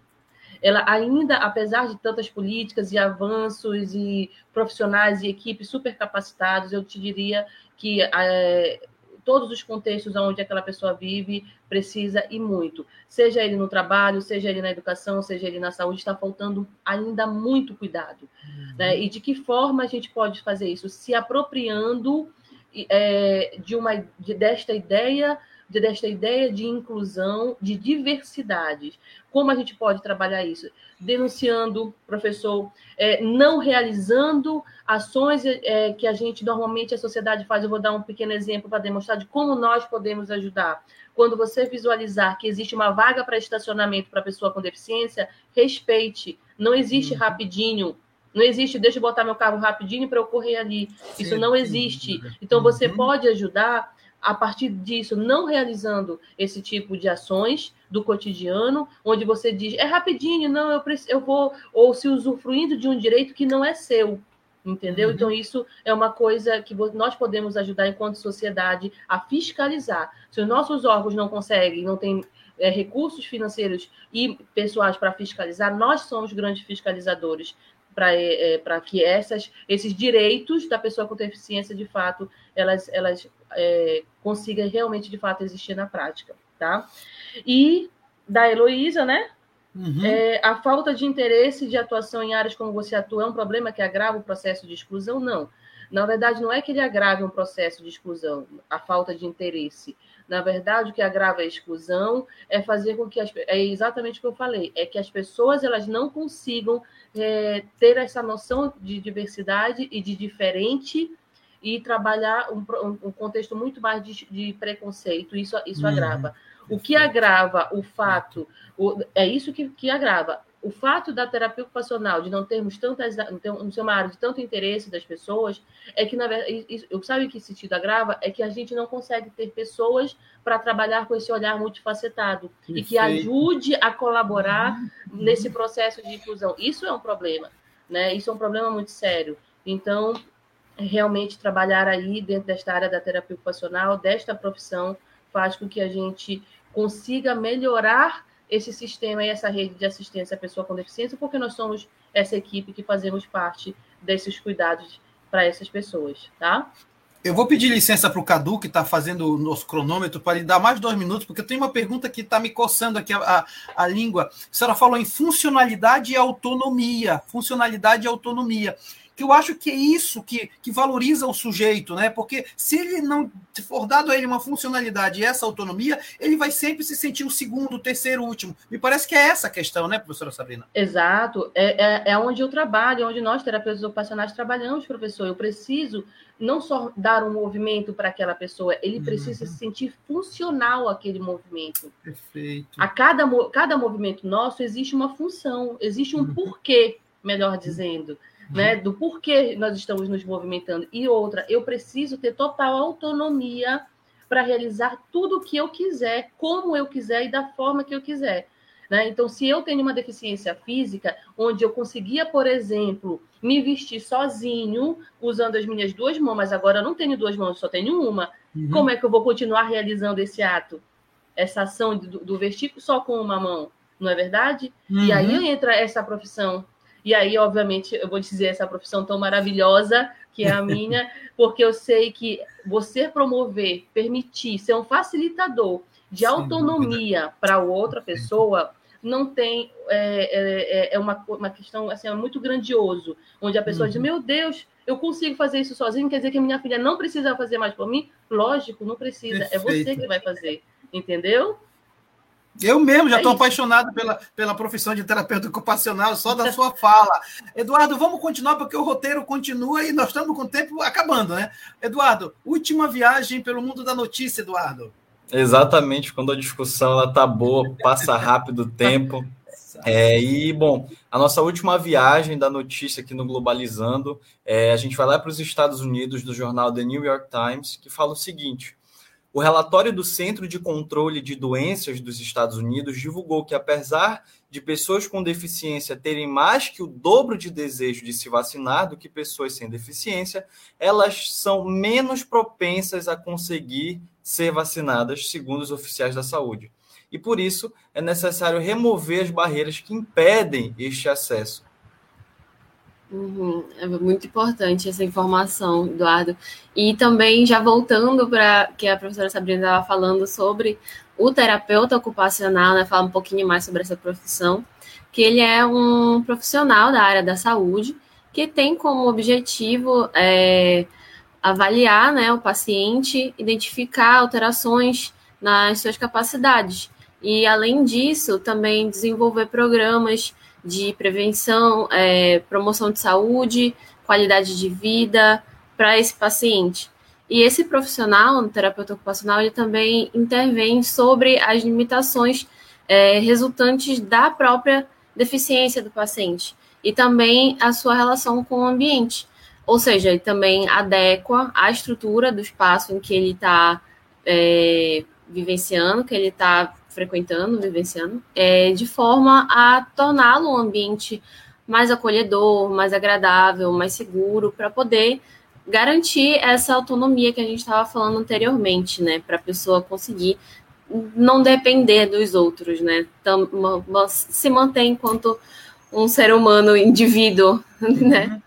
Ela ainda, apesar de tantas políticas e avanços e profissionais e equipes super capacitados, eu te diria que é, todos os contextos onde aquela pessoa vive precisa e muito. Seja ele no trabalho, seja ele na educação, seja ele na saúde, está faltando ainda muito cuidado. Uhum. Né? E de que forma a gente pode fazer isso? Se apropriando é, de uma de, desta ideia de, desta ideia de inclusão, de diversidade. Como a gente pode trabalhar isso? Denunciando, professor, é, não realizando ações é, que a gente normalmente a sociedade faz. Eu vou dar um pequeno exemplo para demonstrar de como nós podemos ajudar. Quando você visualizar que existe uma vaga para estacionamento para pessoa com deficiência, respeite. Não existe uhum. rapidinho. Não existe, deixa eu botar meu carro rapidinho para eu correr ali. Isso não existe. Então, você uhum. pode ajudar a partir disso, não realizando esse tipo de ações do cotidiano, onde você diz, é rapidinho, não, eu, preciso, eu vou, ou se usufruindo de um direito que não é seu, entendeu? Uhum. Então, isso é uma coisa que nós podemos ajudar enquanto sociedade a fiscalizar. Se os nossos órgãos não conseguem, não têm é, recursos financeiros e pessoais para fiscalizar, nós somos grandes fiscalizadores para é, que essas, esses direitos da pessoa com deficiência, de fato, elas, elas é, consigam realmente, de fato, existir na prática, tá? E da Heloísa, né? Uhum. É, a falta de interesse de atuação em áreas como você atua é um problema que agrava o processo de exclusão? Não. Na verdade, não é que ele agrave um processo de exclusão, a falta de interesse. Na verdade, o que agrava a exclusão é fazer com que as, é exatamente o que eu falei, é que as pessoas elas não consigam é, ter essa noção de diversidade e de diferente e trabalhar um, um contexto muito mais de, de preconceito. Isso, isso uhum. agrava. O que agrava o fato, o, é isso que, que agrava o fato da terapia ocupacional de não termos tantas, não ser uma área de tanto interesse das pessoas, é que, na verdade, eu sabe que sentido agrava? É que a gente não consegue ter pessoas para trabalhar com esse olhar multifacetado Perfeito. e que ajude a colaborar uhum. nesse processo de inclusão. Isso é um problema, né? Isso é um problema muito sério. Então, realmente trabalhar aí dentro desta área da terapia ocupacional, desta profissão, faz com que a gente consiga melhorar esse sistema e essa rede de assistência à pessoa com deficiência, porque nós somos essa equipe que fazemos parte desses cuidados para essas pessoas, tá? Eu vou pedir licença para o Cadu, que está fazendo o nosso cronômetro, para ele dar mais dois minutos, porque eu tenho uma pergunta que está me coçando aqui a, a, a, língua. A senhora falou em funcionalidade e autonomia. Funcionalidade e autonomia que eu acho que é isso que, que valoriza o sujeito, né? Porque se ele não se for dado a ele uma funcionalidade e essa autonomia, ele vai sempre se sentir o segundo, o terceiro, o último. Me parece que é essa a questão, né, professora Sabrina? Exato. É, é, é onde eu trabalho, onde nós, terapeutas ocupacionais, trabalhamos, professor. Eu preciso não só dar um movimento para aquela pessoa, ele precisa uhum. se sentir funcional aquele movimento. Perfeito. A cada, cada movimento nosso existe uma função, existe um uhum. porquê, melhor dizendo né, do porquê nós estamos nos movimentando. E outra, eu preciso ter total autonomia para realizar tudo o que eu quiser, como eu quiser e da forma que eu quiser. Né? Então, se eu tenho uma deficiência física, onde eu conseguia, por exemplo, me vestir sozinho, usando as minhas duas mãos, mas agora eu não tenho duas mãos, só tenho uma, uhum. como é que eu vou continuar realizando esse ato? Essa ação do, do vestir só com uma mão, não é verdade? Uhum. E aí entra essa profissão e aí, obviamente, eu vou dizer essa profissão tão maravilhosa que é a minha, porque eu sei que você promover, permitir, ser um facilitador de autonomia para outra pessoa não tem é, é, é, uma, uma questão assim é muito grandioso onde a pessoa uhum. diz meu Deus eu consigo fazer isso sozinho quer dizer que minha filha não precisa fazer mais por mim lógico não precisa Perfeito. é você que vai fazer entendeu eu mesmo já estou é apaixonado pela, pela profissão de terapeuta ocupacional, só da sua fala. Eduardo, vamos continuar, porque o roteiro continua e nós estamos com o tempo acabando, né? Eduardo, última viagem pelo mundo da notícia, Eduardo. Exatamente, quando a discussão ela tá boa, passa rápido o tempo. É, e, bom, a nossa última viagem da notícia aqui no Globalizando, é, a gente vai lá para os Estados Unidos, do jornal The New York Times, que fala o seguinte: o relatório do Centro de Controle de Doenças dos Estados Unidos divulgou que, apesar de pessoas com deficiência terem mais que o dobro de desejo de se vacinar do que pessoas sem deficiência, elas são menos propensas a conseguir ser vacinadas, segundo os oficiais da saúde. E por isso é necessário remover as barreiras que impedem este acesso. Uhum, é muito importante essa informação, Eduardo. E também, já voltando para que a professora Sabrina estava falando sobre o terapeuta ocupacional, né, falar um pouquinho mais sobre essa profissão, que ele é um profissional da área da saúde que tem como objetivo é, avaliar né, o paciente, identificar alterações nas suas capacidades. E, além disso, também desenvolver programas de prevenção, é, promoção de saúde, qualidade de vida para esse paciente. E esse profissional, no terapeuta ocupacional, ele também intervém sobre as limitações é, resultantes da própria deficiência do paciente e também a sua relação com o ambiente. Ou seja, ele também adequa a estrutura do espaço em que ele está é, vivenciando, que ele está frequentando, vivenciando, é, de forma a torná-lo um ambiente mais acolhedor, mais agradável, mais seguro, para poder garantir essa autonomia que a gente estava falando anteriormente, né? Para a pessoa conseguir não depender dos outros, né? Então, se manter enquanto um ser humano, indivíduo, né?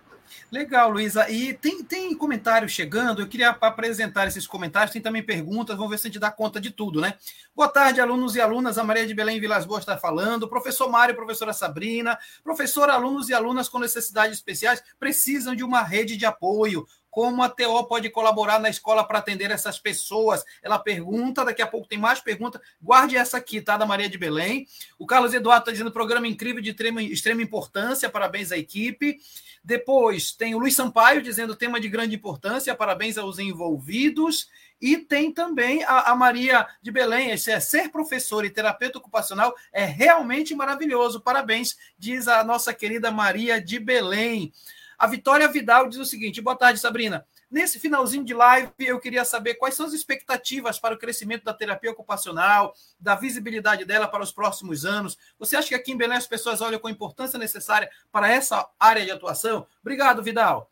Legal, Luísa. E tem, tem comentários chegando, eu queria apresentar esses comentários, tem também perguntas, vamos ver se a gente dá conta de tudo, né? Boa tarde, alunos e alunas. A Maria de Belém Vilas Boas está falando. Professor Mário, professora Sabrina. Professor, alunos e alunas com necessidades especiais precisam de uma rede de apoio como a TO pode colaborar na escola para atender essas pessoas? Ela pergunta, daqui a pouco tem mais pergunta. Guarde essa aqui, tá? Da Maria de Belém. O Carlos Eduardo está dizendo programa incrível de extrema, extrema importância, parabéns à equipe. Depois tem o Luiz Sampaio dizendo tema de grande importância, parabéns aos envolvidos. E tem também a, a Maria de Belém, é ser professor e terapeuta ocupacional é realmente maravilhoso. Parabéns, diz a nossa querida Maria de Belém. A Vitória Vidal diz o seguinte: boa tarde, Sabrina. Nesse finalzinho de live, eu queria saber quais são as expectativas para o crescimento da terapia ocupacional, da visibilidade dela para os próximos anos. Você acha que aqui em Belém as pessoas olham com a importância necessária para essa área de atuação? Obrigado, Vidal.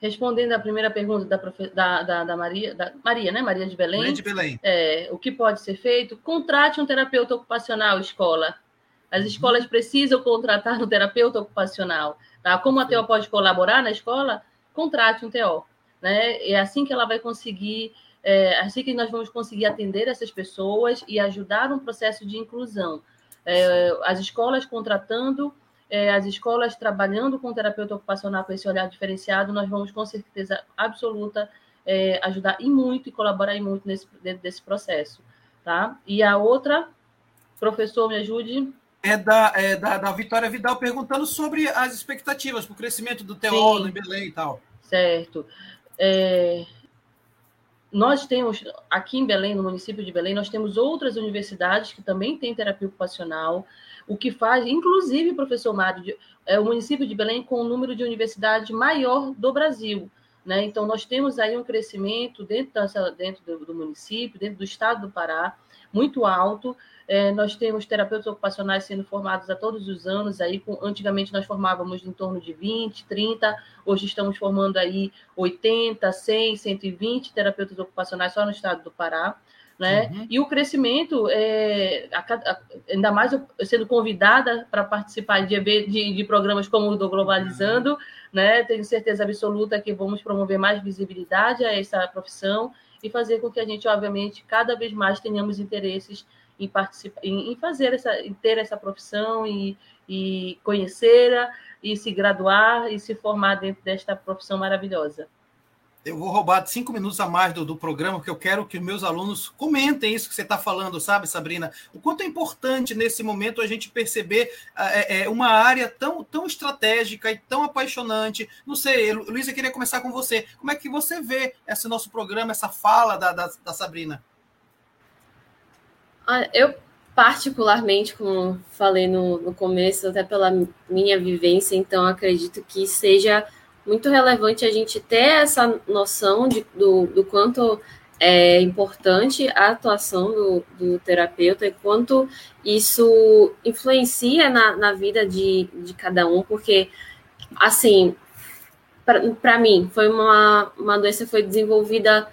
Respondendo à primeira pergunta da, profe... da, da, da, Maria, Maria, né? Maria de Belém. Maria de Belém. É, o que pode ser feito? Contrate um terapeuta ocupacional, escola. As escolas precisam contratar um terapeuta ocupacional. Tá? Como a TO pode colaborar na escola, contrate um TO. Né? É assim que ela vai conseguir, é assim que nós vamos conseguir atender essas pessoas e ajudar um processo de inclusão. É, as escolas contratando, é, as escolas trabalhando com terapeuta ocupacional com esse olhar diferenciado, nós vamos com certeza absoluta é, ajudar e muito e colaborar e muito nesse, dentro desse processo. Tá? E a outra, professor, me ajude é da, é da, da Vitória Vidal perguntando sobre as expectativas para o crescimento do TO em Belém e tal. Certo. É, nós temos, aqui em Belém, no município de Belém, nós temos outras universidades que também têm terapia ocupacional, o que faz, inclusive, professor Mário, é o município de Belém com o número de universidades maior do Brasil. Né? Então, nós temos aí um crescimento dentro, dessa, dentro do, do município, dentro do estado do Pará, muito alto. É, nós temos terapeutas ocupacionais sendo formados a todos os anos. Aí, com, antigamente nós formávamos em torno de 20, 30, hoje estamos formando aí 80, 100, 120 terapeutas ocupacionais só no estado do Pará. Né? Uhum. E o crescimento, é, ainda mais sendo convidada para participar de, de, de, programas como o do Globalizando, uhum. né? tenho certeza absoluta que vamos promover mais visibilidade a essa profissão e fazer com que a gente, obviamente, cada vez mais tenhamos interesses em participar, em, fazer essa, em ter essa profissão e, e conhecê-la e se graduar e se formar dentro desta profissão maravilhosa. Eu vou roubar cinco minutos a mais do, do programa, porque eu quero que meus alunos comentem isso que você está falando, sabe, Sabrina? O quanto é importante nesse momento a gente perceber é, é, uma área tão, tão estratégica e tão apaixonante. Não sei, Luísa, queria começar com você. Como é que você vê esse nosso programa, essa fala da, da, da Sabrina? Eu, particularmente, como falei no, no começo, até pela minha vivência, então acredito que seja muito relevante a gente ter essa noção de, do, do quanto é importante a atuação do, do terapeuta e quanto isso influencia na, na vida de, de cada um, porque, assim, para mim, foi uma, uma doença que foi desenvolvida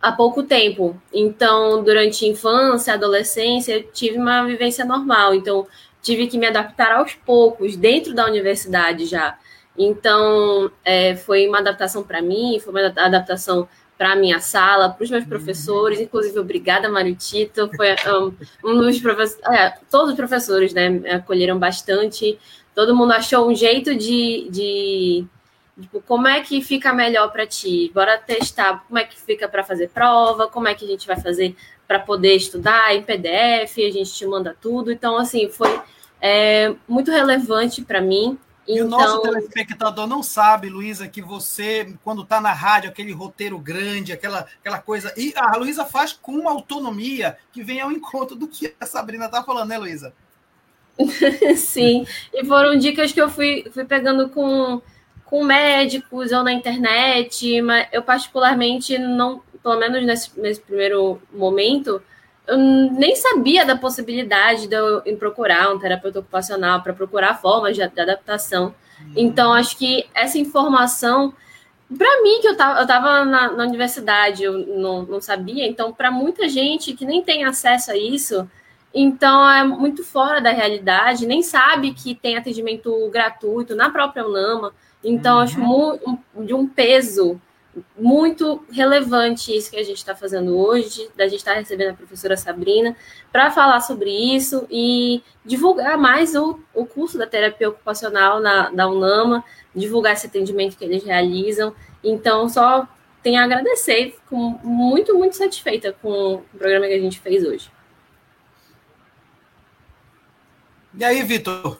há pouco tempo. Então, durante a infância, adolescência, eu tive uma vivência normal. Então, tive que me adaptar aos poucos, dentro da universidade já. Então, é, foi uma adaptação para mim, foi uma adaptação para a minha sala, para os meus professores, inclusive obrigada, Mário Tito, foi um, um dos professores, é, todos os professores, né, me acolheram bastante, todo mundo achou um jeito de, de Tipo, como é que fica melhor para ti? Bora testar como é que fica para fazer prova, como é que a gente vai fazer para poder estudar em PDF, a gente te manda tudo. Então, assim, foi é, muito relevante para mim. E então... o nosso telespectador não sabe, Luísa, que você, quando está na rádio, aquele roteiro grande, aquela, aquela coisa. E a Luísa faz com uma autonomia que vem ao encontro do que a Sabrina está falando, né, Luísa? Sim, e foram dicas que eu fui, fui pegando com com médicos ou na internet, mas eu particularmente não, pelo menos nesse, nesse primeiro momento, eu nem sabia da possibilidade de eu procurar um terapeuta ocupacional para procurar formas de, de adaptação. Uhum. Então, acho que essa informação, para mim, que eu estava eu tava na, na, universidade, eu não, não sabia, então, para muita gente que nem tem acesso a isso, então é muito fora da realidade, nem sabe que tem atendimento gratuito na própria UNAMA. Então, uhum. acho muito, de um peso muito relevante isso que a gente está fazendo hoje, da gente estar tá recebendo a professora Sabrina para falar sobre isso e divulgar mais o, o curso da terapia ocupacional na, da UNAMA, divulgar esse atendimento que eles realizam. Então, só tenho a agradecer, fico muito, muito satisfeita com o programa que a gente fez hoje. E aí, Vitor?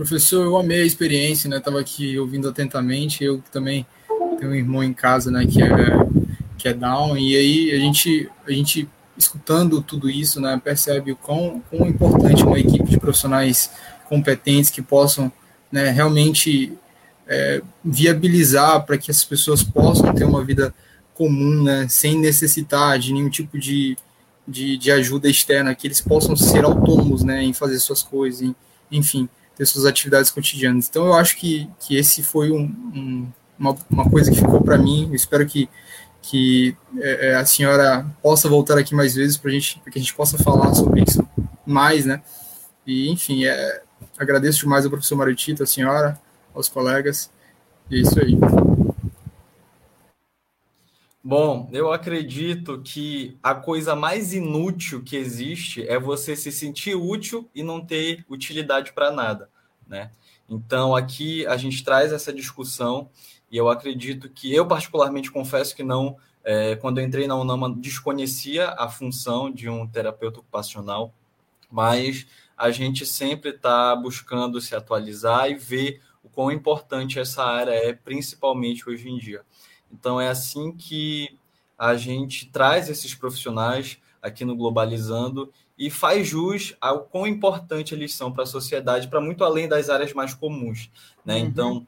Professor, eu amei a experiência, né? Estava aqui ouvindo atentamente. Eu também tenho um irmão em casa, né? Que é, que é down. E aí a gente, a gente escutando tudo isso, né? Percebe o quão, quão importante uma equipe de profissionais competentes que possam, né? Realmente é, viabilizar para que as pessoas possam ter uma vida comum, né? Sem necessitar de nenhum tipo de, de, de ajuda externa, que eles possam ser autônomos, né? Em fazer suas coisas, em, enfim ter suas atividades cotidianas. Então, eu acho que, que esse foi um, um, uma, uma coisa que ficou para mim. Eu espero que, que é, é, a senhora possa voltar aqui mais vezes para gente, que a gente possa falar sobre isso mais, né? E, enfim, é, agradeço demais ao professor Maritito, a senhora, aos colegas. E é isso aí. Bom, eu acredito que a coisa mais inútil que existe é você se sentir útil e não ter utilidade para nada, né? Então aqui a gente traz essa discussão e eu acredito que eu particularmente confesso que não, é, quando eu entrei na Unama desconhecia a função de um terapeuta ocupacional, mas a gente sempre está buscando se atualizar e ver o quão importante essa área é, principalmente hoje em dia. Então é assim que a gente traz esses profissionais aqui no Globalizando e faz jus ao quão importante eles são para a sociedade, para muito além das áreas mais comuns. Né? Uhum. Então,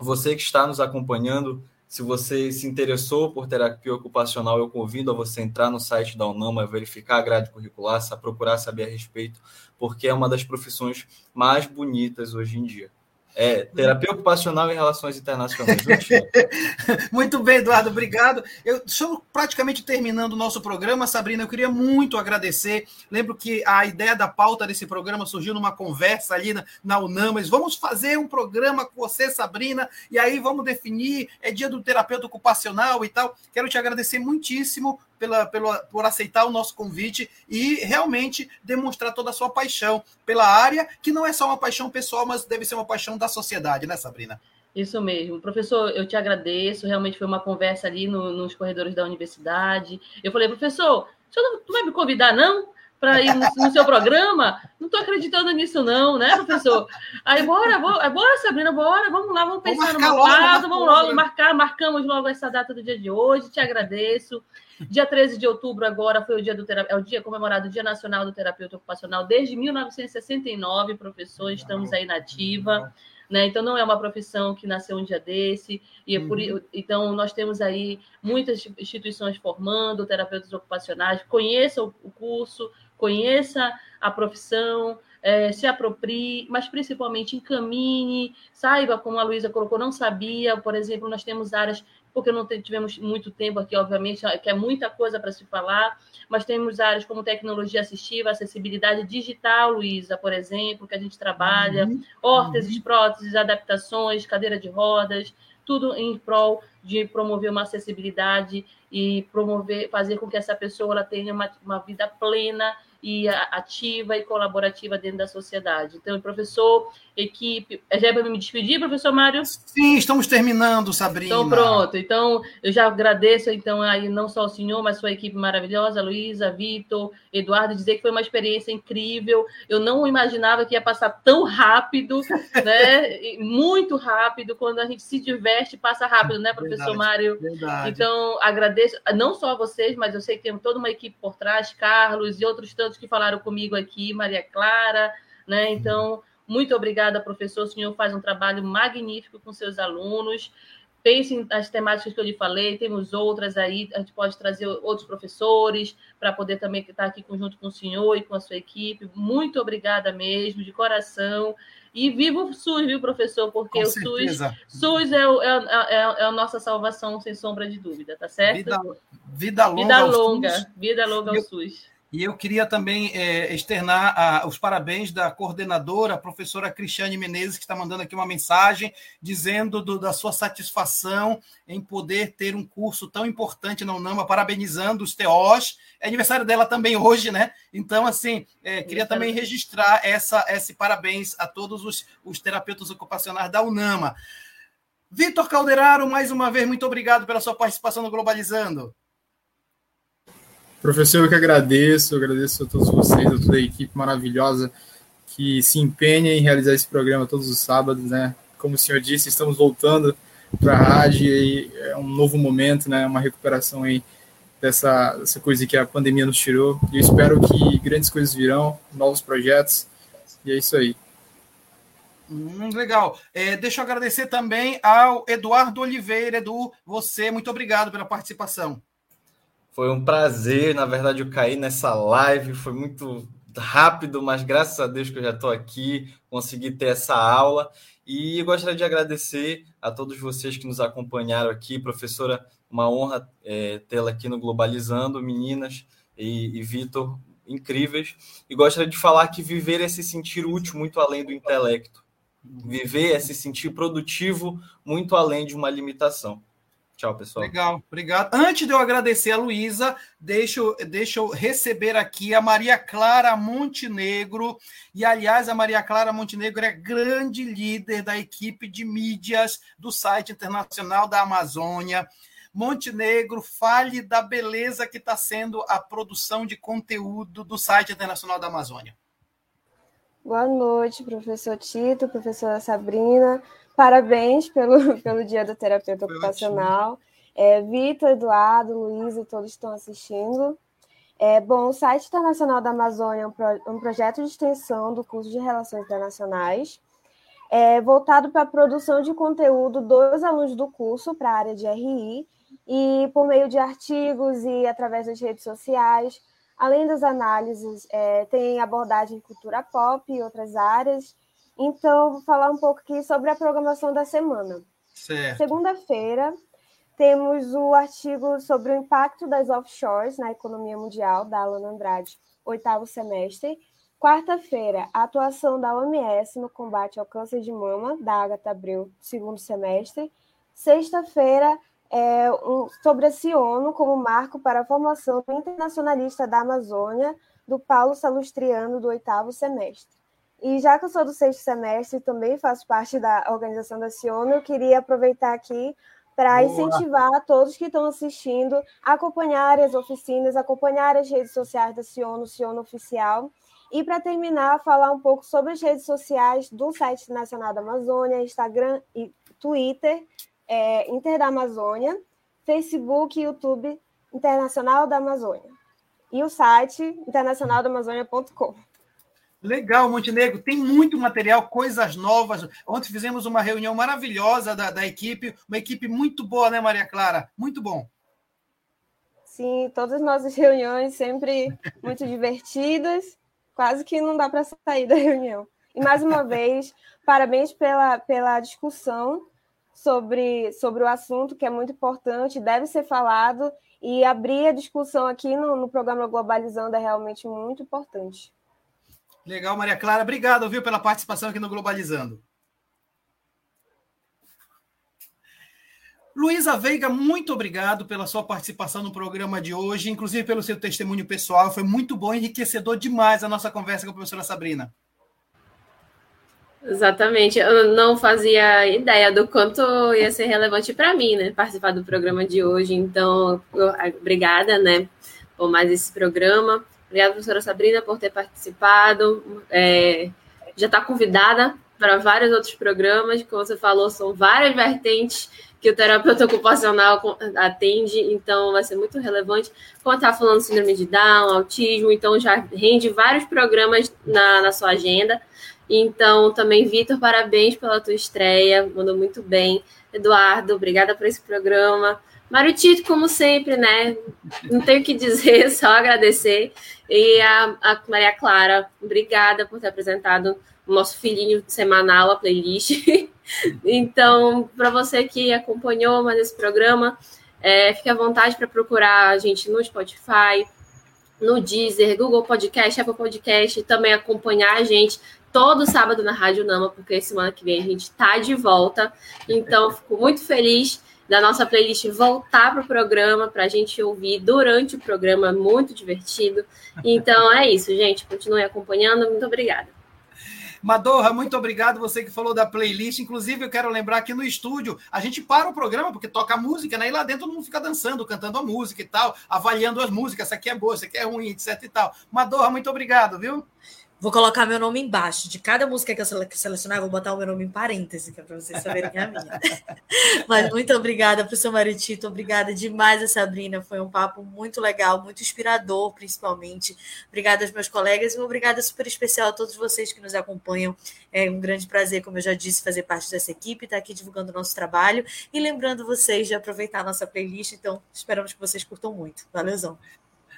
você que está nos acompanhando, se você se interessou por terapia ocupacional, eu convido a você entrar no site da UNAMA, verificar a grade curricular, procurar saber a respeito, porque é uma das profissões mais bonitas hoje em dia. É, terapia ocupacional e relações internacionais. muito bem, Eduardo, obrigado. Eu estou praticamente terminando o nosso programa, Sabrina. Eu queria muito agradecer. Lembro que a ideia da pauta desse programa surgiu numa conversa ali na, na Unamas. Vamos fazer um programa com você, Sabrina, e aí vamos definir. É dia do terapeuta ocupacional e tal. Quero te agradecer muitíssimo pela, pela, por aceitar o nosso convite e realmente demonstrar toda a sua paixão pela área, que não é só uma paixão pessoal, mas deve ser uma paixão da sociedade, né, Sabrina? Isso mesmo. Professor, eu te agradeço. Realmente foi uma conversa ali no, nos corredores da universidade. Eu falei, professor, não, não vai me convidar, não? Para ir no, no, seu programa? Não estou acreditando nisso, não, né, professor? Aí, bora, bora, bora, Sabrina, bora, vamos lá, vamos pensar vamos numa pauta, vamos logo marcar, marcamos logo essa data do dia de hoje, te agradeço. Dia 13 de outubro agora foi o dia do é o dia comemorado o Dia Nacional do Terapeuta Ocupacional desde 1969, professor, estamos aí na ativa. Né? Então não é uma profissão que nasceu um dia desse, e é por, uhum. então nós temos aí muitas instituições formando terapeutas ocupacionais, conheça o curso, conheça a profissão, é, se aproprie, mas principalmente encaminhe, saiba, como a Luísa colocou, não sabia, por exemplo, nós temos áreas porque não tivemos muito tempo aqui, obviamente, que é muita coisa para se falar, mas temos áreas como tecnologia assistiva, acessibilidade digital, Luísa, por exemplo, que a gente trabalha, uhum. órteses, uhum. próteses, adaptações, cadeira de rodas, tudo em prol de promover uma acessibilidade e promover, fazer com que essa pessoa ela tenha uma, uma vida plena e ativa e colaborativa dentro da sociedade. Então, professor, equipe. Já é para me despedir, professor Mário? Sim, estamos terminando, Sabrina. Então, pronto. Então, eu já agradeço, então, aí não só ao senhor, mas sua equipe maravilhosa, Luísa, Vitor, Eduardo, dizer que foi uma experiência incrível. Eu não imaginava que ia passar tão rápido, né? Muito rápido. Quando a gente se diverte, passa rápido, né, professor verdade, Mário? Verdade. Então, agradeço não só a vocês, mas eu sei que tem toda uma equipe por trás, Carlos e outros tantos que falaram comigo aqui, Maria Clara, né? Então, muito obrigada, professor. O senhor faz um trabalho magnífico com seus alunos. Pense nas temáticas que eu lhe falei, temos outras aí, a gente pode trazer outros professores para poder também estar aqui junto com o senhor e com a sua equipe. Muito obrigada mesmo, de coração. E viva o SUS, viu, professor? Porque com o SUS, SUS é, o, é, é, é, a nossa salvação, sem sombra de dúvida, tá certo? Vida, vida longa. Vida longa, vida longa ao SUS. E eu queria também é, externar a, os parabéns da coordenadora, a professora Cristiane Menezes, que está mandando aqui uma mensagem dizendo do, da sua satisfação em poder ter um curso tão importante na UNAMA, parabenizando os TOs. É aniversário dela também hoje, né? Então, assim, é, queria também registrar essa, esse parabéns a todos os, os terapeutas ocupacionais da UNAMA. Vitor Calderaro, mais uma vez, muito obrigado pela sua participação no Globalizando. Professor, eu que agradeço, eu agradeço a todos vocês, a toda a equipe maravilhosa que se empenha em realizar esse programa todos os sábados, né? Como o senhor disse, estamos voltando para a rádio e é um novo momento, né? Uma recuperação aí dessa, dessa coisa que a pandemia nos tirou. Eu espero que grandes coisas virão, novos projetos, e é isso aí. Hum, legal. É, deixa eu agradecer também ao Eduardo Oliveira. Edu, você, muito obrigado pela participação. Foi um prazer, na verdade, eu caí nessa live, foi muito rápido, mas graças a Deus que eu já estou aqui, consegui ter essa aula. E gostaria de agradecer a todos vocês que nos acompanharam aqui, professora, uma honra é, tê-la aqui no Globalizando, meninas e, e Vitor, incríveis. E gostaria de falar que viver é se sentir útil muito além do intelecto. Viver é se sentir produtivo muito além de uma limitação. Tchau, pessoal. Legal, obrigado. Antes de eu agradecer a Luísa, deixa, eu, deixa eu receber aqui a Maria Clara Montenegro. E, aliás, a Maria Clara Montenegro é grande líder da equipe de mídias do site internacional da Amazônia. Montenegro, fale da beleza que está sendo a produção de conteúdo do site internacional da Amazônia. Boa noite, professor Tito, professora Sabrina. Parabéns pelo, pelo Dia do Terapeuta Ocupacional. É, Vitor, Eduardo, Luísa, todos estão assistindo. É, bom, o site internacional da Amazônia é um, pro, um projeto de extensão do curso de Relações Internacionais, é, voltado para a produção de conteúdo dos alunos do curso para a área de RI, e por meio de artigos e através das redes sociais, além das análises, é, tem abordagem cultura pop e outras áreas, então, vou falar um pouco aqui sobre a programação da semana. Segunda-feira, temos o artigo sobre o impacto das offshores na economia mundial, da Alana Andrade, oitavo semestre. Quarta-feira, a atuação da OMS no combate ao câncer de mama, da Agatha Abreu, segundo semestre. Sexta-feira, é, um, sobre a Ciono como marco para a formação internacionalista da Amazônia, do Paulo Salustriano, do oitavo semestre. E já que eu sou do sexto semestre e também faço parte da organização da Ciono, eu queria aproveitar aqui para incentivar todos que estão assistindo a acompanhar as oficinas, acompanhar as redes sociais da Ciono, Ciono Oficial. E para terminar, falar um pouco sobre as redes sociais do site Nacional da Amazônia, Instagram e Twitter, é, Inter da Amazônia, Facebook e YouTube Internacional da Amazônia. E o site internacionaldamazônia.com. Legal, Montenegro. Tem muito material, coisas novas. Ontem fizemos uma reunião maravilhosa da, da equipe, uma equipe muito boa, né, Maria Clara? Muito bom. Sim, todas as nossas reuniões sempre muito divertidas. Quase que não dá para sair da reunião. E mais uma vez, parabéns pela, pela discussão sobre, sobre o assunto, que é muito importante, deve ser falado, e abrir a discussão aqui no, no programa Globalizando é realmente muito importante. Legal, Maria Clara. Obrigado, viu, pela participação aqui no Globalizando. Luísa Veiga, muito obrigado pela sua participação no programa de hoje, inclusive pelo seu testemunho pessoal. Foi muito bom, enriquecedor demais a nossa conversa com a professora Sabrina. Exatamente. Eu não fazia ideia do quanto ia ser relevante para mim, né, participar do programa de hoje. Então, obrigada, né, por mais esse programa. Obrigada, professora Sabrina, por ter participado. É, já está convidada para vários outros programas. Como você falou, são várias vertentes que o terapeuta ocupacional atende, então vai ser muito relevante. Como está falando síndrome de Down, autismo, então já rende vários programas na, na sua agenda. Então, também, Vitor, parabéns pela tua estreia, mandou muito bem. Eduardo, obrigada por esse programa. Mário Tito, como sempre, né? Não tenho o que dizer, só agradecer. E a, a, Maria Clara, obrigada por ter apresentado o nosso filhinho semanal, a playlist. então, para você que acompanhou mais esse programa, é, fique à vontade para procurar a gente no Spotify, no Deezer, Google Podcast, Apple Podcast, também acompanhar a gente todo sábado na Rádio Nama, porque semana que vem a gente está de volta. Então, fico muito feliz da nossa playlist voltar para o programa, para a gente ouvir durante o programa, muito divertido. Então, é isso, gente. Continue acompanhando. Muito obrigada. Madorra, muito obrigado você que falou da playlist. Inclusive, eu quero lembrar que no estúdio a gente para o programa porque toca música, né? E lá dentro mundo fica dançando, cantando a música e tal, avaliando as músicas. Essa aqui é boa, essa aqui é ruim, etc e tal. Madorra, muito obrigado, viu? Vou colocar meu nome embaixo. De cada música que eu selecionar, vou botar o meu nome em parêntese, que é para vocês saberem que é a minha. Mas muito obrigada, professor Maritito. Obrigada demais a Sabrina. Foi um papo muito legal, muito inspirador, principalmente. Obrigada aos meus colegas e uma obrigada super especial a todos vocês que nos acompanham. É um grande prazer, como eu já disse, fazer parte dessa equipe, estar aqui divulgando o nosso trabalho e lembrando vocês de aproveitar a nossa playlist. Então, esperamos que vocês curtam muito. Valeuzão.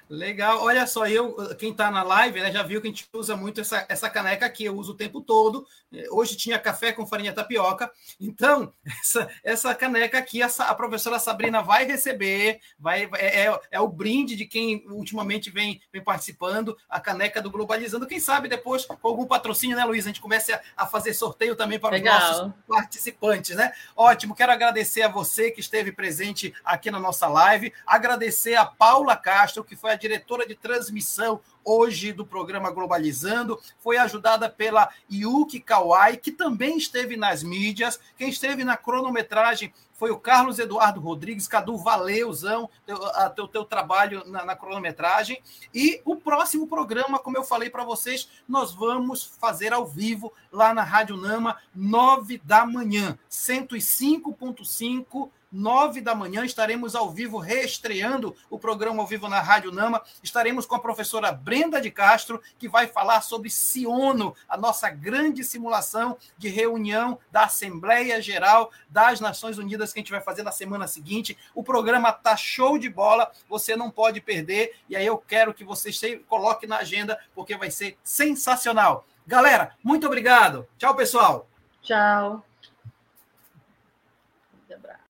Legal, olha só, eu, quem está na live, né, já viu que a gente usa muito essa, essa caneca aqui, eu uso o tempo todo. Hoje tinha café com farinha tapioca, então essa, essa caneca aqui, essa, a professora Sabrina vai receber, vai é, é, é, o brinde de quem ultimamente vem, vem participando, a caneca do Globalizando. Quem sabe depois, com algum patrocínio, né, Luiz? A gente comece a, a fazer sorteio também para Legal. os nossos participantes, né? Ótimo, quero agradecer a você que esteve presente aqui na nossa live, agradecer a Paula Castro, que foi a diretora de transmissão hoje do programa Globalizando, foi ajudada pela Yuki Kawai, que também esteve nas mídias. Quem esteve na cronometragem foi o Carlos Eduardo Rodrigues. Cadu, valeuzão teu, teu, teu trabalho na, na, cronometragem. E o próximo programa, como eu falei para vocês, nós vamos fazer ao vivo lá na Rádio Nama, nove da manhã, 105.5 nove da manhã, estaremos ao vivo, reestreando o programa ao vivo na Rádio Nama. Estaremos com a professora Brenda de Castro, que vai falar sobre Siono, a nossa grande simulação de reunião da Assembleia Geral das Nações Unidas que a gente vai fazer na semana seguinte. O programa tá show de bola, você não pode perder. E aí eu quero que você coloque na agenda, porque vai ser sensacional. Galera, muito obrigado. Tchau, pessoal. Tchau.